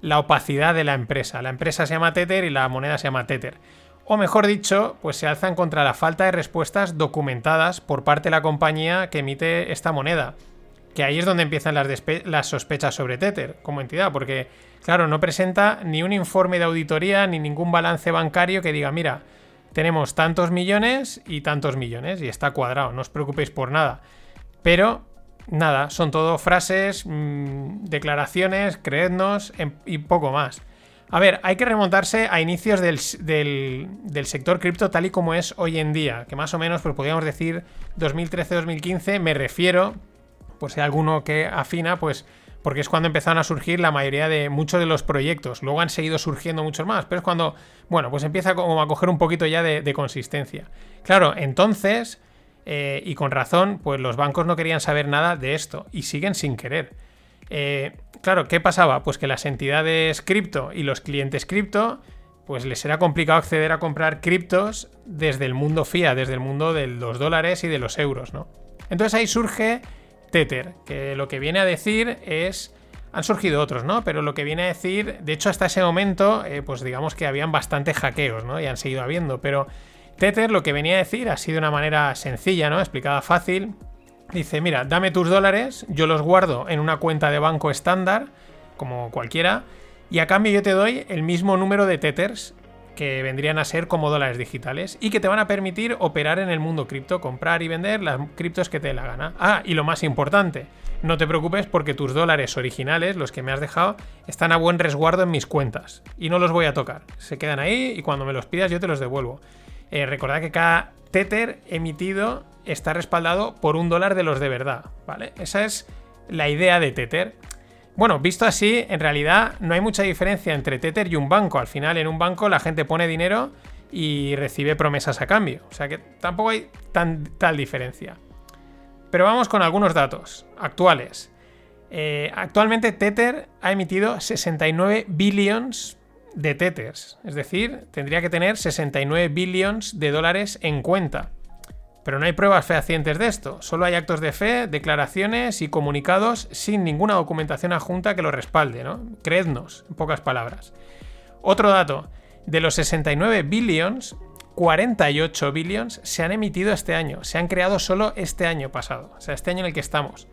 la opacidad de la empresa. La empresa se llama Tether y la moneda se llama Tether. O mejor dicho, pues se alzan contra la falta de respuestas documentadas por parte de la compañía que emite esta moneda que ahí es donde empiezan las, sospechas sobre Tether como entidad, porque, claro, no presenta ni un informe de auditoría ni ningún balance bancario que diga, mira, tenemos tantos millones y tantos millones, y está cuadrado, no os preocupéis por nada. Pero, nada, son todo frases, mm, declaraciones, creednos em, y poco más. A ver, hay que remontarse a inicios del, del sector cripto tal y como es hoy en día, que más o menos, pues podríamos decir 2013-2015, me refiero, pues hay alguno que afina, pues porque es cuando empezaron a surgir la mayoría de muchos de los proyectos. Luego han seguido surgiendo muchos más, pero es cuando, bueno, pues empieza como a coger un poquito ya de, consistencia. Claro, entonces, eh, y con razón, pues los bancos no querían saber nada de esto y siguen sin querer. Eh, claro, ¿qué pasaba? Pues que las entidades cripto y los clientes cripto, pues les era complicado acceder a comprar criptos desde el mundo FIA, desde el mundo de los dólares y de los euros, ¿no? Entonces ahí surge Tether, que lo que viene a decir es... Han surgido otros, ¿no? Pero lo que viene a decir, de hecho hasta ese momento, eh, pues digamos que habían bastantes hackeos, ¿no? Y han seguido habiendo, pero Tether lo que venía a decir, así de una manera sencilla, ¿no? Explicada fácil, dice, mira, dame tus dólares, yo los guardo en una cuenta de banco estándar, como cualquiera, y a cambio yo te doy el mismo número de Tethers que vendrían a ser como dólares digitales y que te van a permitir operar en el mundo cripto, comprar y vender las criptos que te dé la gana. Ah, y lo más importante, no te preocupes porque tus dólares originales, los que me has dejado, están a buen resguardo en mis cuentas y no los voy a tocar. Se quedan ahí y cuando me los pidas yo te los devuelvo. Eh, recordad que cada Tether emitido está respaldado por un dólar de los de verdad, ¿vale? Esa es la idea de Tether. Bueno, visto así, en realidad no hay mucha diferencia entre Tether y un banco. Al final, en un banco la gente pone dinero y recibe promesas a cambio. O sea que tampoco hay tan, tal diferencia. Pero vamos con algunos datos actuales. Eh, actualmente Tether ha emitido 69 billions de Tethers. Es decir, tendría que tener 69 billions de dólares en cuenta. Pero no hay pruebas fehacientes de esto, solo hay actos de fe, declaraciones y comunicados sin ninguna documentación adjunta que lo respalde, ¿no? Creednos, en pocas palabras. Otro dato, de los 69 billions, 48 billions se han emitido este año, se han creado solo este año pasado, o sea, este año en el que estamos.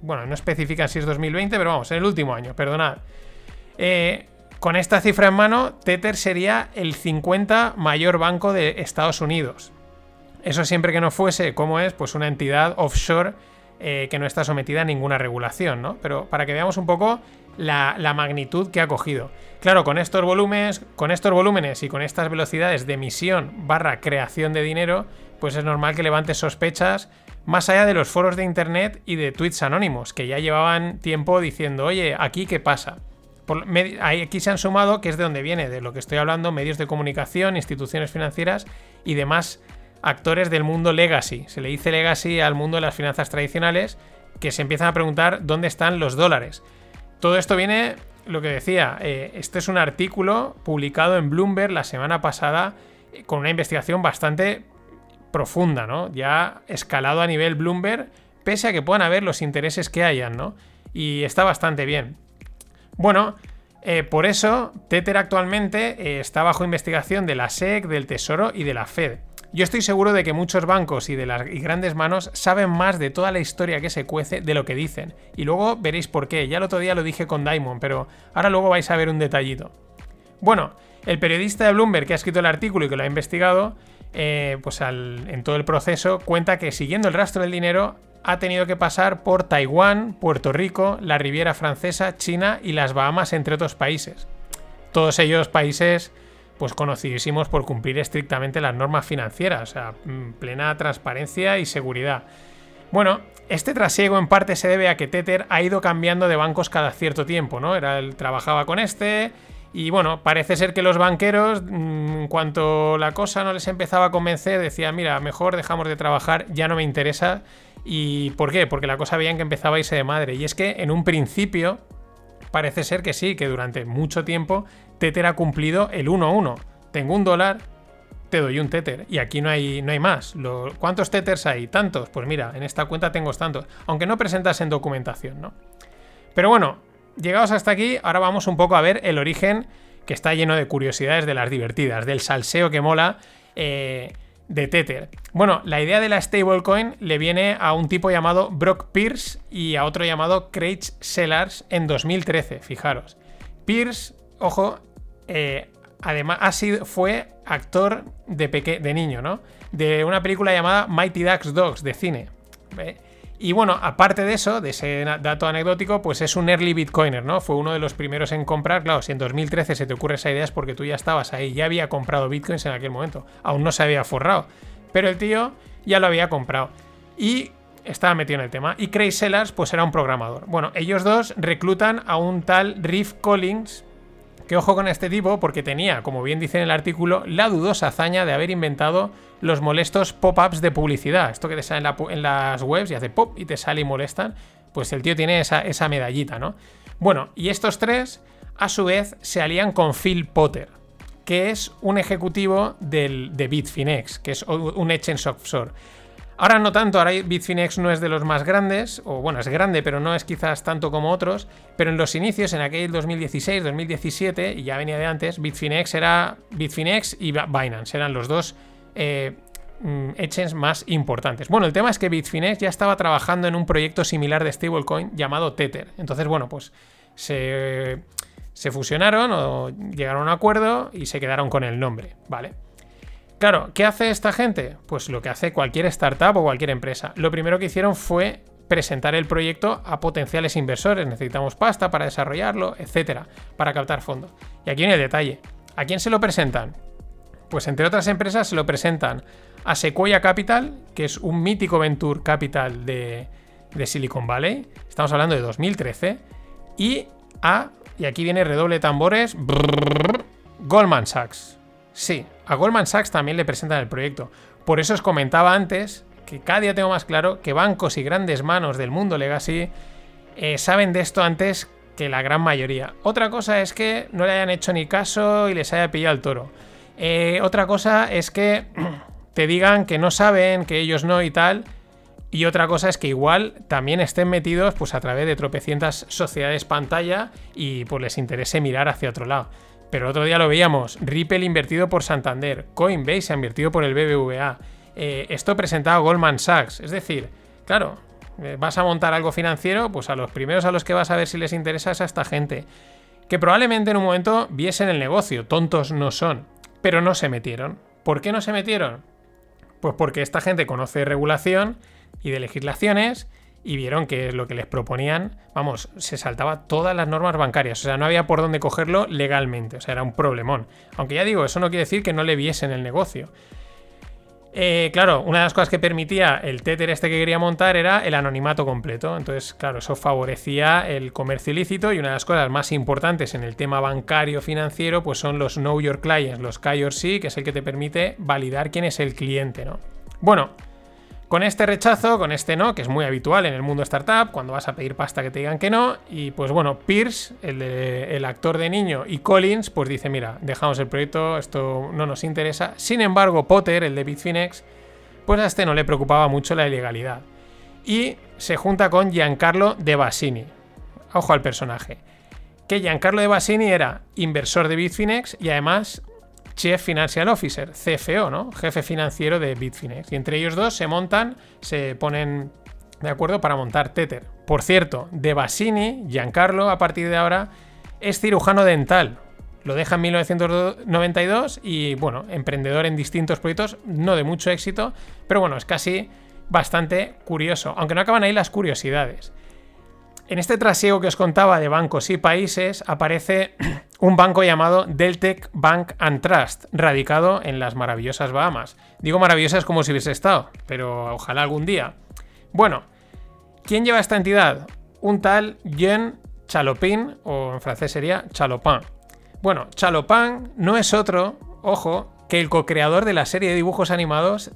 Bueno, no especifican si es 2020, pero vamos, en el último año, perdonad. Eh, con esta cifra en mano, Tether sería el 50 mayor banco de Estados Unidos. Eso siempre que no fuese, como es, pues una entidad offshore eh, que no está sometida a ninguna regulación, ¿no? Pero para que veamos un poco la, magnitud que ha cogido. Claro, con estos volúmenes, con estos volúmenes y con estas velocidades de emisión barra creación de dinero, pues es normal que levante sospechas más allá de los foros de internet y de tweets anónimos, que ya llevaban tiempo diciendo, oye, aquí qué pasa. aquí se han sumado, que es de donde viene, de lo que estoy hablando, medios de comunicación, instituciones financieras y demás actores del mundo legacy. Se le dice legacy al mundo de las finanzas tradicionales que se empiezan a preguntar dónde están los dólares. Todo esto viene, lo que decía, eh, este es un artículo publicado en Bloomberg la semana pasada eh, con una investigación bastante profunda, ¿no? Ya escalado a nivel Bloomberg, pese a que puedan haber los intereses que hayan, ¿no? Y está bastante bien. Bueno, eh, por eso Tether actualmente está bajo investigación de la SEC, del Tesoro y de la Fed. Yo estoy seguro de que muchos bancos y de las grandes manos saben más de toda la historia que se cuece de lo que dicen. Y luego veréis por qué. Ya el otro día lo dije con Diamond, pero ahora luego vais a ver un detallito. Bueno, el periodista de Bloomberg que ha escrito el artículo y que lo ha investigado, eh, pues en todo el proceso cuenta que siguiendo el rastro del dinero ha tenido que pasar por Taiwán, Puerto Rico, la Riviera Francesa, China y las Bahamas, entre otros países. Todos ellos países pues conocidísimos por cumplir estrictamente las normas financieras, o sea, mm, plena transparencia y seguridad. Bueno, este trasiego en parte se debe a que Tether ha ido cambiando de bancos cada cierto tiempo, ¿no? Era, él trabajaba con este y bueno, parece ser que los banqueros, mm, en cuanto la cosa no les empezaba a convencer, decían, mira, mejor dejamos de trabajar, ya no me interesa. ¿Y por qué? Porque la cosa veían que empezaba a irse de madre. Y es que en un principio parece ser que sí, que durante mucho tiempo Tether ha cumplido el 1-1. Tengo un dólar, te doy un Tether. Y aquí no hay, no hay más. ¿Cuántos Tethers hay? ¿Tantos? Pues mira, en esta cuenta tengo tantos. Aunque no presentas en documentación, ¿no? Pero bueno, llegados hasta aquí, ahora vamos un poco a ver el origen que está lleno de curiosidades de las divertidas, del salseo que mola eh, de Tether. Bueno, la idea de la stablecoin le viene a un tipo llamado Brock Pierce y a otro llamado Craig Sellars en 2013, fijaros. Pierce, ojo, eh, además ha fue actor de, de niño, ¿no? De una película llamada Mighty Ducks Dogs de cine. Y bueno, aparte de eso, de ese dato anecdótico, pues es un early bitcoiner, ¿no? Fue uno de los primeros en comprar. Claro, si en 2013 se te ocurre esa idea es porque tú ya estabas ahí, ya había comprado bitcoins en aquel momento. Aún no se había forrado. Pero el tío ya lo había comprado. Y estaba metido en el tema. Y Craig Sellers, pues era un programador. Bueno, ellos dos reclutan a un tal Riff Collins, que ojo con este tipo porque tenía, como bien dice en el artículo, la dudosa hazaña de haber inventado los molestos pop-ups de publicidad. Esto que te sale en, las webs y hace pop y te sale y molestan. Pues el tío tiene esa, medallita, ¿no? Bueno, y estos tres, a su vez, se alían con Phil Potter, que es un ejecutivo del, de Bitfinex, que es un exchange offshore. Ahora no tanto, ahora Bitfinex no es de los más grandes, o bueno, es grande, pero no es quizás tanto como otros, pero en los inicios, en aquel 2016, 2017, y ya venía de antes, Bitfinex era Bitfinex y Binance, eran los dos eh, mm, exchanges más importantes. Bueno, el tema es que Bitfinex ya estaba trabajando en un proyecto similar de stablecoin llamado Tether. Entonces, bueno, pues se, se fusionaron o llegaron a un acuerdo y se quedaron con el nombre, ¿vale? Claro, ¿qué hace esta gente? Pues lo que hace cualquier startup o cualquier empresa. Lo primero que hicieron fue presentar el proyecto a potenciales inversores. Necesitamos pasta para desarrollarlo, etcétera, para captar fondos. Y aquí viene el detalle. ¿A quién se lo presentan? Pues entre otras empresas se lo presentan a Sequoia Capital, que es un mítico venture capital de, Silicon Valley. Estamos hablando de 2013. Y a, y aquí viene redoble tambores, Goldman Sachs. Sí, a Goldman Sachs también le presentan el proyecto. Por eso os comentaba antes que cada día tengo más claro que bancos y grandes manos del mundo legacy eh, saben de esto antes que la gran mayoría. Otra cosa es que no le hayan hecho ni caso y les haya pillado el toro. Eh, otra cosa es que [CLEARS THROAT] te digan que no saben, que ellos no y tal. Y otra cosa es que igual también estén metidos pues a través de tropecientas sociedades pantalla y pues les interese mirar hacia otro lado. Pero otro día lo veíamos, Ripple invertido por Santander, Coinbase invertido por el BBVA, eh, esto presentado Goldman Sachs, es decir, claro, eh, vas a montar algo financiero, pues a los primeros a los que vas a ver si les interesa es a esta gente, que probablemente en un momento viesen el negocio, tontos no son, pero no se metieron. ¿Por qué no se metieron? Pues porque esta gente conoce regulación y de legislaciones y vieron que lo que les proponían, vamos, se saltaba todas las normas bancarias, o sea, no había por dónde cogerlo legalmente, o sea, era un problemón. Aunque ya digo, eso no quiere decir que no le viesen el negocio. Eh, claro, una de las cosas que permitía el Tether este que quería montar era el anonimato completo. Entonces, claro, eso favorecía el comercio ilícito y una de las cosas más importantes en el tema bancario financiero, pues son los Know Your Clients, los KYC, que es el que te permite validar quién es el cliente, ¿no? Bueno, con este rechazo, con este no, que es muy habitual en el mundo startup, cuando vas a pedir pasta que te digan que no, y pues bueno, Pierce, el, actor de niño, y Collins, pues dice, mira, dejamos el proyecto, esto no nos interesa. Sin embargo, Potter, el de Bitfinex, pues a este no le preocupaba mucho la ilegalidad. Y se junta con Giancarlo De Basini. Ojo al personaje. Que Giancarlo De Basini era inversor de Bitfinex y además Chief Financial Officer, CFO, ¿no? Jefe financiero de Bitfinex. Y entre ellos dos se montan, se ponen de acuerdo para montar Tether. Por cierto, De Basini, Giancarlo, a partir de ahora, es cirujano dental. Lo deja en 1992 y, bueno, emprendedor en distintos proyectos, no de mucho éxito, pero bueno, es casi bastante curioso. Aunque no acaban ahí las curiosidades. En este trasiego que os contaba de bancos y países aparece [CLEARS THROAT] un banco llamado Deltec Bank and Trust, radicado en las maravillosas Bahamas. Digo maravillosas como si hubiese estado, pero ojalá algún día. Bueno, ¿quién lleva esta entidad? Un tal Jean Chalopin, o en francés sería Chalopin. Bueno, Chalopin no es otro, ojo, que el co-creador de la serie de dibujos animados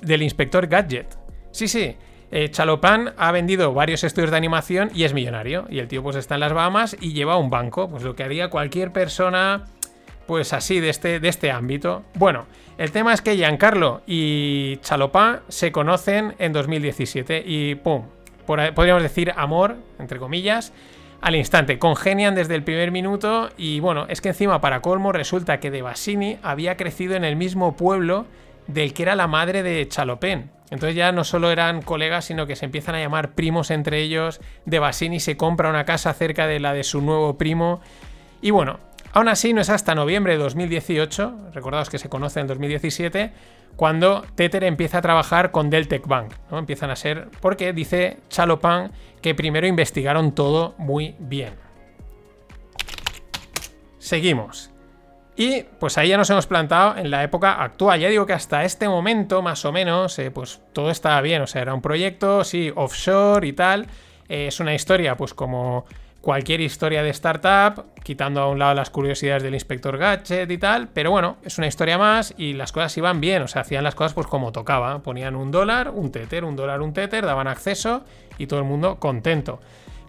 del inspector Gadget. Sí, sí, eh, Chalopan ha vendido varios estudios de animación y es millonario. Y el tío pues está en las Bahamas y lleva un banco. Pues lo que haría cualquier persona pues así de este, de este ámbito. Bueno, el tema es que Giancarlo y Chalopin se conocen en 2017 y ¡pum! podríamos decir amor, entre comillas, al instante. Congenian desde el primer minuto y bueno, es que encima para colmo resulta que De Basini había crecido en el mismo pueblo del que era la madre de Chalopin. Entonces ya no solo eran colegas, sino que se empiezan a llamar primos entre ellos. De Basini se compra una casa cerca de la de su nuevo primo. Y bueno, aún así no es hasta noviembre de 2018, recordaos que se conoce en 2017, cuando Tether empieza a trabajar con Deltec Bank. ¿no? Empiezan a ser, porque dice Chalopan que primero investigaron todo muy bien. Seguimos. Y pues ahí ya nos hemos plantado en la época actual. Ya digo que hasta este momento, más o menos, eh, pues todo estaba bien. O sea, era un proyecto, sí, offshore y tal. Eh, es una historia, pues como cualquier historia de startup, quitando a un lado las curiosidades del inspector Gadget y tal. Pero bueno, es una historia más y las cosas iban bien. O sea, hacían las cosas pues como tocaba. Ponían un dólar, un tether, un dólar, un tether, daban acceso y todo el mundo contento.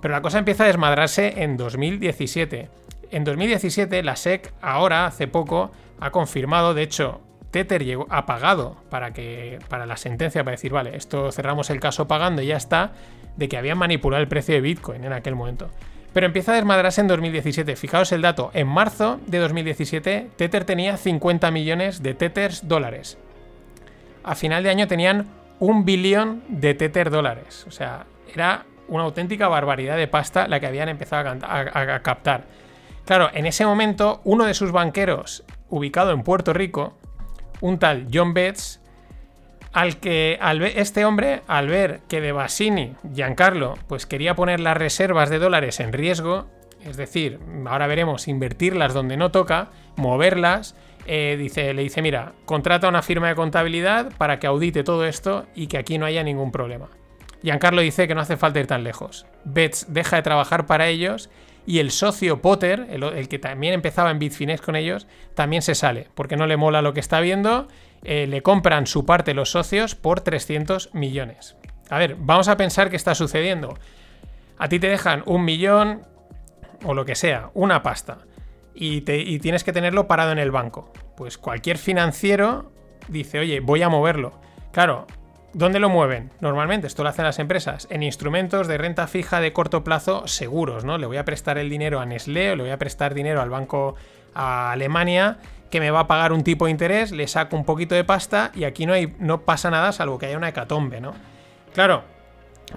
Pero la cosa empieza a desmadrarse en 2017 en 2017 la SEC ahora, hace poco, ha confirmado, de hecho, Tether llegó, ha pagado para, que, para la sentencia, para decir, vale, esto cerramos el caso pagando y ya está, de que habían manipulado el precio de Bitcoin en aquel momento. Pero empieza a desmadrarse en 2017. Fijaos el dato. En marzo de 2017, Tether tenía 50 millones de Tethers dólares. A final de año tenían un billón de Tether dólares. O sea, era una auténtica barbaridad de pasta la que habían empezado a, captar. Claro, en ese momento, uno de sus banqueros, ubicado en Puerto Rico, un tal John Betts, al que al este hombre, al ver que de Bassini, Giancarlo, pues quería poner las reservas de dólares en riesgo, es decir, ahora veremos invertirlas donde no toca, moverlas, eh, dice, le dice, mira, contrata una firma de contabilidad para que audite todo esto y que aquí no haya ningún problema. Giancarlo dice que no hace falta ir tan lejos. Betts deja de trabajar para ellos y el socio Potter, el, que también empezaba en Bitfinex con ellos, también se sale porque no le mola lo que está viendo eh, le compran su parte los socios por 300 millones. A ver, vamos a pensar qué está sucediendo. A ti te dejan un millón o lo que sea, una pasta, y, y tienes que tenerlo parado en el banco. Pues cualquier financiero dice, oye, voy a moverlo. Claro, ¿Dónde lo mueven? Normalmente esto lo hacen las empresas en instrumentos de renta fija de corto plazo seguros, ¿no? Le voy a prestar el dinero a Nestlé o le voy a prestar dinero al banco a Alemania que me va a pagar un tipo de interés, le saco un poquito de pasta y aquí no, hay, no pasa nada salvo que haya una hecatombe, ¿no? Claro,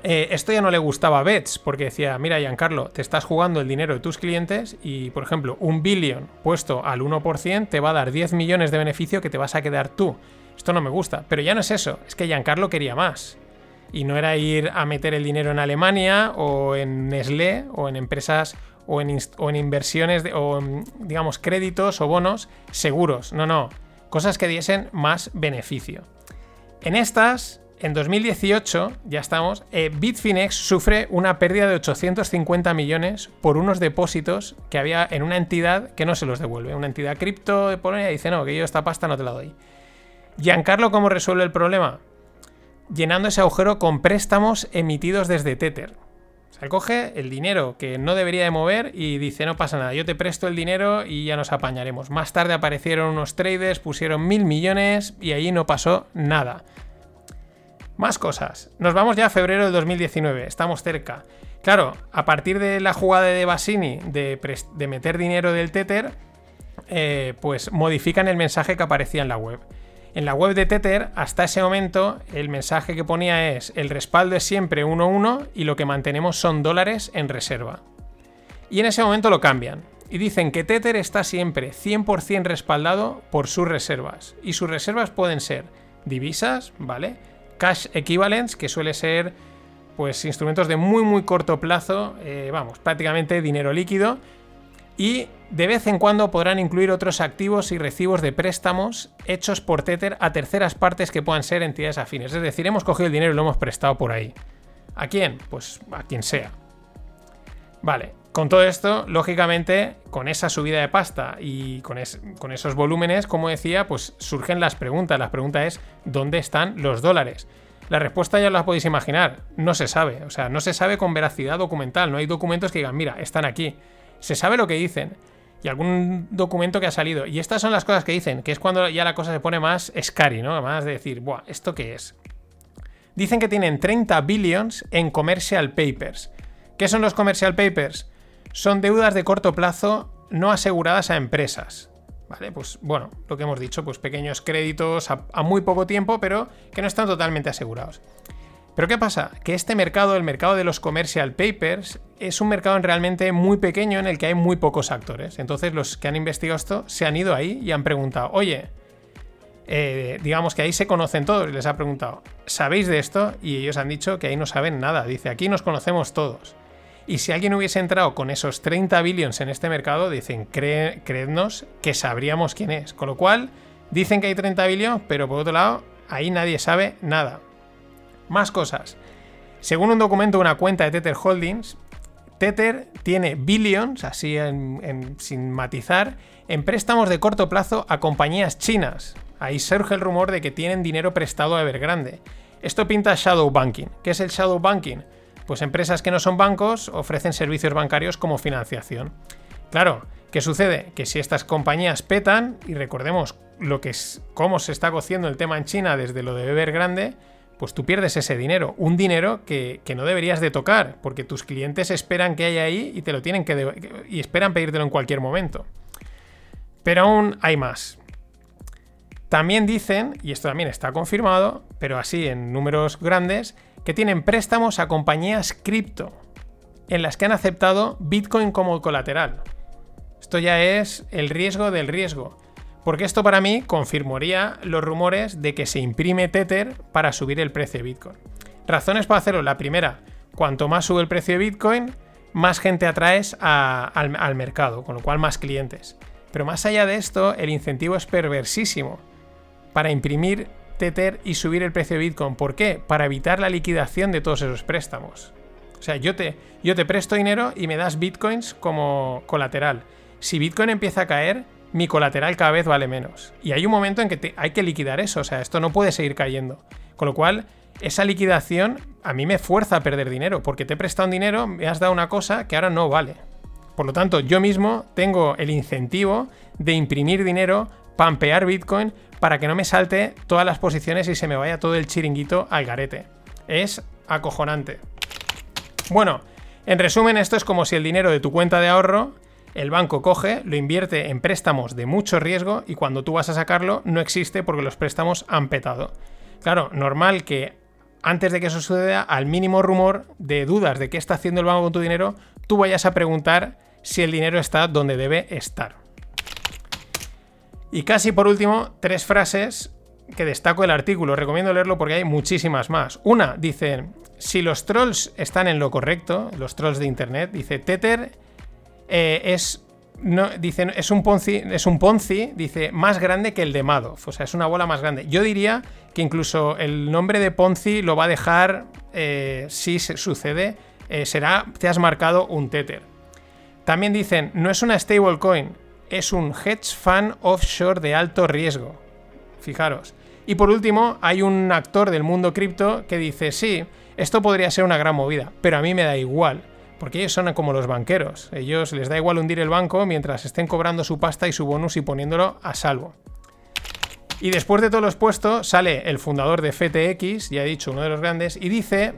eh, esto ya no le gustaba a Bets porque decía, mira Giancarlo, te estás jugando el dinero de tus clientes y, por ejemplo, un billón puesto al 1% te va a dar 10 millones de beneficio que te vas a quedar tú. Esto no me gusta, pero ya no es eso, es que Giancarlo quería más. Y no era ir a meter el dinero en Alemania o en Nestlé o en empresas o en, inversiones o digamos créditos o bonos seguros. No, no. Cosas que diesen más beneficio. En estas, en 2018, ya estamos, eh, Bitfinex sufre una pérdida de 850 millones por unos depósitos que había en una entidad que no se los devuelve. Una entidad cripto de Polonia dice, no, que yo esta pasta no te la doy. Giancarlo, ¿cómo resuelve el problema? Llenando ese agujero con préstamos emitidos desde Tether. Se coge el dinero que no debería de mover y dice, no pasa nada, yo te presto el dinero y ya nos apañaremos. Más tarde aparecieron unos traders, pusieron mil millones y ahí no pasó nada. Más cosas. Nos vamos ya a febrero del 2019, estamos cerca. Claro, a partir de la jugada de Bassini de, de meter dinero del Tether, eh, pues modifican el mensaje que aparecía en la web. En la web de Tether, hasta ese momento, el mensaje que ponía es el respaldo es siempre 1-1 y lo que mantenemos son dólares en reserva. Y en ese momento lo cambian. Y dicen que Tether está siempre 100% respaldado por sus reservas. Y sus reservas pueden ser divisas, ¿vale? Cash equivalents, que suele ser pues instrumentos de muy muy corto plazo, eh, vamos, prácticamente dinero líquido, y de vez en cuando podrán incluir otros activos y recibos de préstamos hechos por Tether a terceras partes que puedan ser entidades afines. Es decir, hemos cogido el dinero y lo hemos prestado por ahí. ¿A quién? Pues a quien sea. Vale, con todo esto, lógicamente, con esa subida de pasta y con, esos volúmenes, como decía, pues surgen las preguntas. La pregunta es, ¿dónde están los dólares? La respuesta ya la podéis imaginar, no se sabe. O sea, no se sabe con veracidad documental. No hay documentos que digan, mira, están aquí se sabe lo que dicen y algún documento que ha salido. Y estas son las cosas que dicen, que es cuando ya la cosa se pone más scary, ¿no? Más de decir, Buah, ¿esto qué es? Dicen que tienen 30 billions en commercial papers. ¿Qué son los commercial papers? Son deudas de corto plazo no aseguradas a empresas. ¿Vale? Pues bueno, lo que hemos dicho, pues pequeños créditos a muy poco tiempo, pero que no están totalmente asegurados. Pero ¿qué pasa? Que este mercado, el mercado de los commercial papers, es un mercado realmente muy pequeño en el que hay muy pocos actores. Entonces los que han investigado esto se han ido ahí y han preguntado, oye, eh, digamos que ahí se conocen todos y les ha preguntado, ¿sabéis de esto? Y ellos han dicho que ahí no saben nada. Dice, aquí nos conocemos todos. Y si alguien hubiese entrado con esos 30 billions en este mercado, dicen, creednos que sabríamos quién es. Con lo cual, dicen que hay 30 billions, pero por otro lado, ahí nadie sabe nada. Más cosas. Según un documento de una cuenta de Tether Holdings, Tether tiene billions, así sin matizar, en préstamos de corto plazo a compañías chinas. Ahí surge el rumor de que tienen dinero prestado a Evergrande. Esto pinta shadow banking. ¿Qué es el shadow banking? Pues empresas que no son bancos ofrecen servicios bancarios como financiación. Claro, ¿qué sucede? Que si estas compañías petan, y recordemos lo que es cómo se está cociendo el tema en China desde lo de beber grande, pues tú pierdes ese dinero. Un dinero que, que no deberías de tocar, porque tus clientes esperan que haya ahí y te lo tienen que y esperan pedírtelo en cualquier momento. Pero aún hay más. También dicen, y esto también está confirmado, pero así en números grandes, que tienen préstamos a compañías cripto en las que han aceptado Bitcoin como colateral. Esto ya es el riesgo del riesgo. Porque esto para mí confirmaría los rumores de que se imprime Tether para subir el precio de Bitcoin. Razones para hacerlo. La primera, cuanto más sube el precio de Bitcoin, más gente atraes al, al mercado, con lo cual más clientes. Pero más allá de esto, el incentivo es perversísimo para imprimir Tether y subir el precio de Bitcoin. ¿Por qué? Para evitar la liquidación de todos esos préstamos. O sea, yo te, yo te presto dinero y me das Bitcoins como colateral. Si Bitcoin empieza a caer, mi colateral cada vez vale menos. Y hay un momento en que hay que liquidar eso, o sea, esto no puede seguir cayendo. Con lo cual, esa liquidación a mí me fuerza a perder dinero, porque te he prestado un dinero, me has dado una cosa que ahora no vale. Por lo tanto, yo mismo tengo el incentivo de imprimir dinero, pampear Bitcoin, para que no me salte todas las posiciones y se me vaya todo el chiringuito al garete. Es acojonante. Bueno, en resumen, esto es como si el dinero de tu cuenta de ahorro el banco coge, lo invierte en préstamos de mucho riesgo y cuando tú vas a sacarlo no existe porque los préstamos han petado. Claro, normal que antes de que eso suceda, al mínimo rumor de dudas de qué está haciendo el banco con tu dinero, tú vayas a preguntar si el dinero está donde debe estar. Y casi por último, tres frases que destaco el artículo. Recomiendo leerlo porque hay muchísimas más. Una, dice, si los trolls están en lo correcto, los trolls de Internet, dice, Tether eh, es es un Ponzi, es un Ponzi, dice, más grande que el de Madoff. O sea, es una bola más grande. Yo diría que incluso el nombre de Ponzi lo va a dejar, eh, si sucede, eh, será, te has marcado un Tether. También dicen, no es una stablecoin, es un hedge fund offshore de alto riesgo. Fijaros. Y por último, hay un actor del mundo cripto que dice, sí, esto podría ser una gran movida, pero a mí me da igual porque ellos son como los banqueros. Ellos les da igual hundir el banco mientras estén cobrando su pasta y su bonus y poniéndolo a salvo. Y después de todo lo expuesto, sale el fundador de FTX, ya he dicho, uno de los grandes, y dice,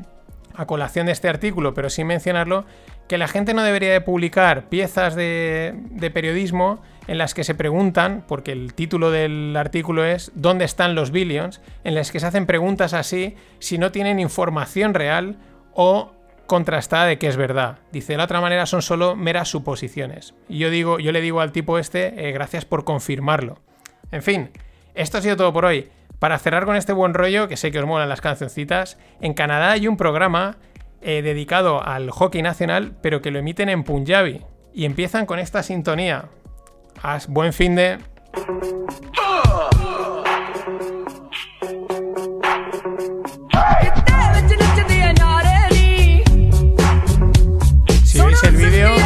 a colación de este artículo, pero sin mencionarlo, que la gente no debería de publicar piezas de, periodismo en las que se preguntan, porque el título del artículo es ¿Dónde están los billions?, en las que se hacen preguntas así si no tienen información real o contrastada de que es verdad. Dice, de la otra manera son solo meras suposiciones. Y yo digo, yo le digo al tipo este, eh, gracias por confirmarlo. En fin, esto ha sido todo por hoy. Para cerrar con este buen rollo, que sé que os molan las cancioncitas, en Canadá hay un programa eh, dedicado al hockey nacional, pero que lo emiten en Punjabi. Y empiezan con esta sintonía. Haz buen fin de... el vídeo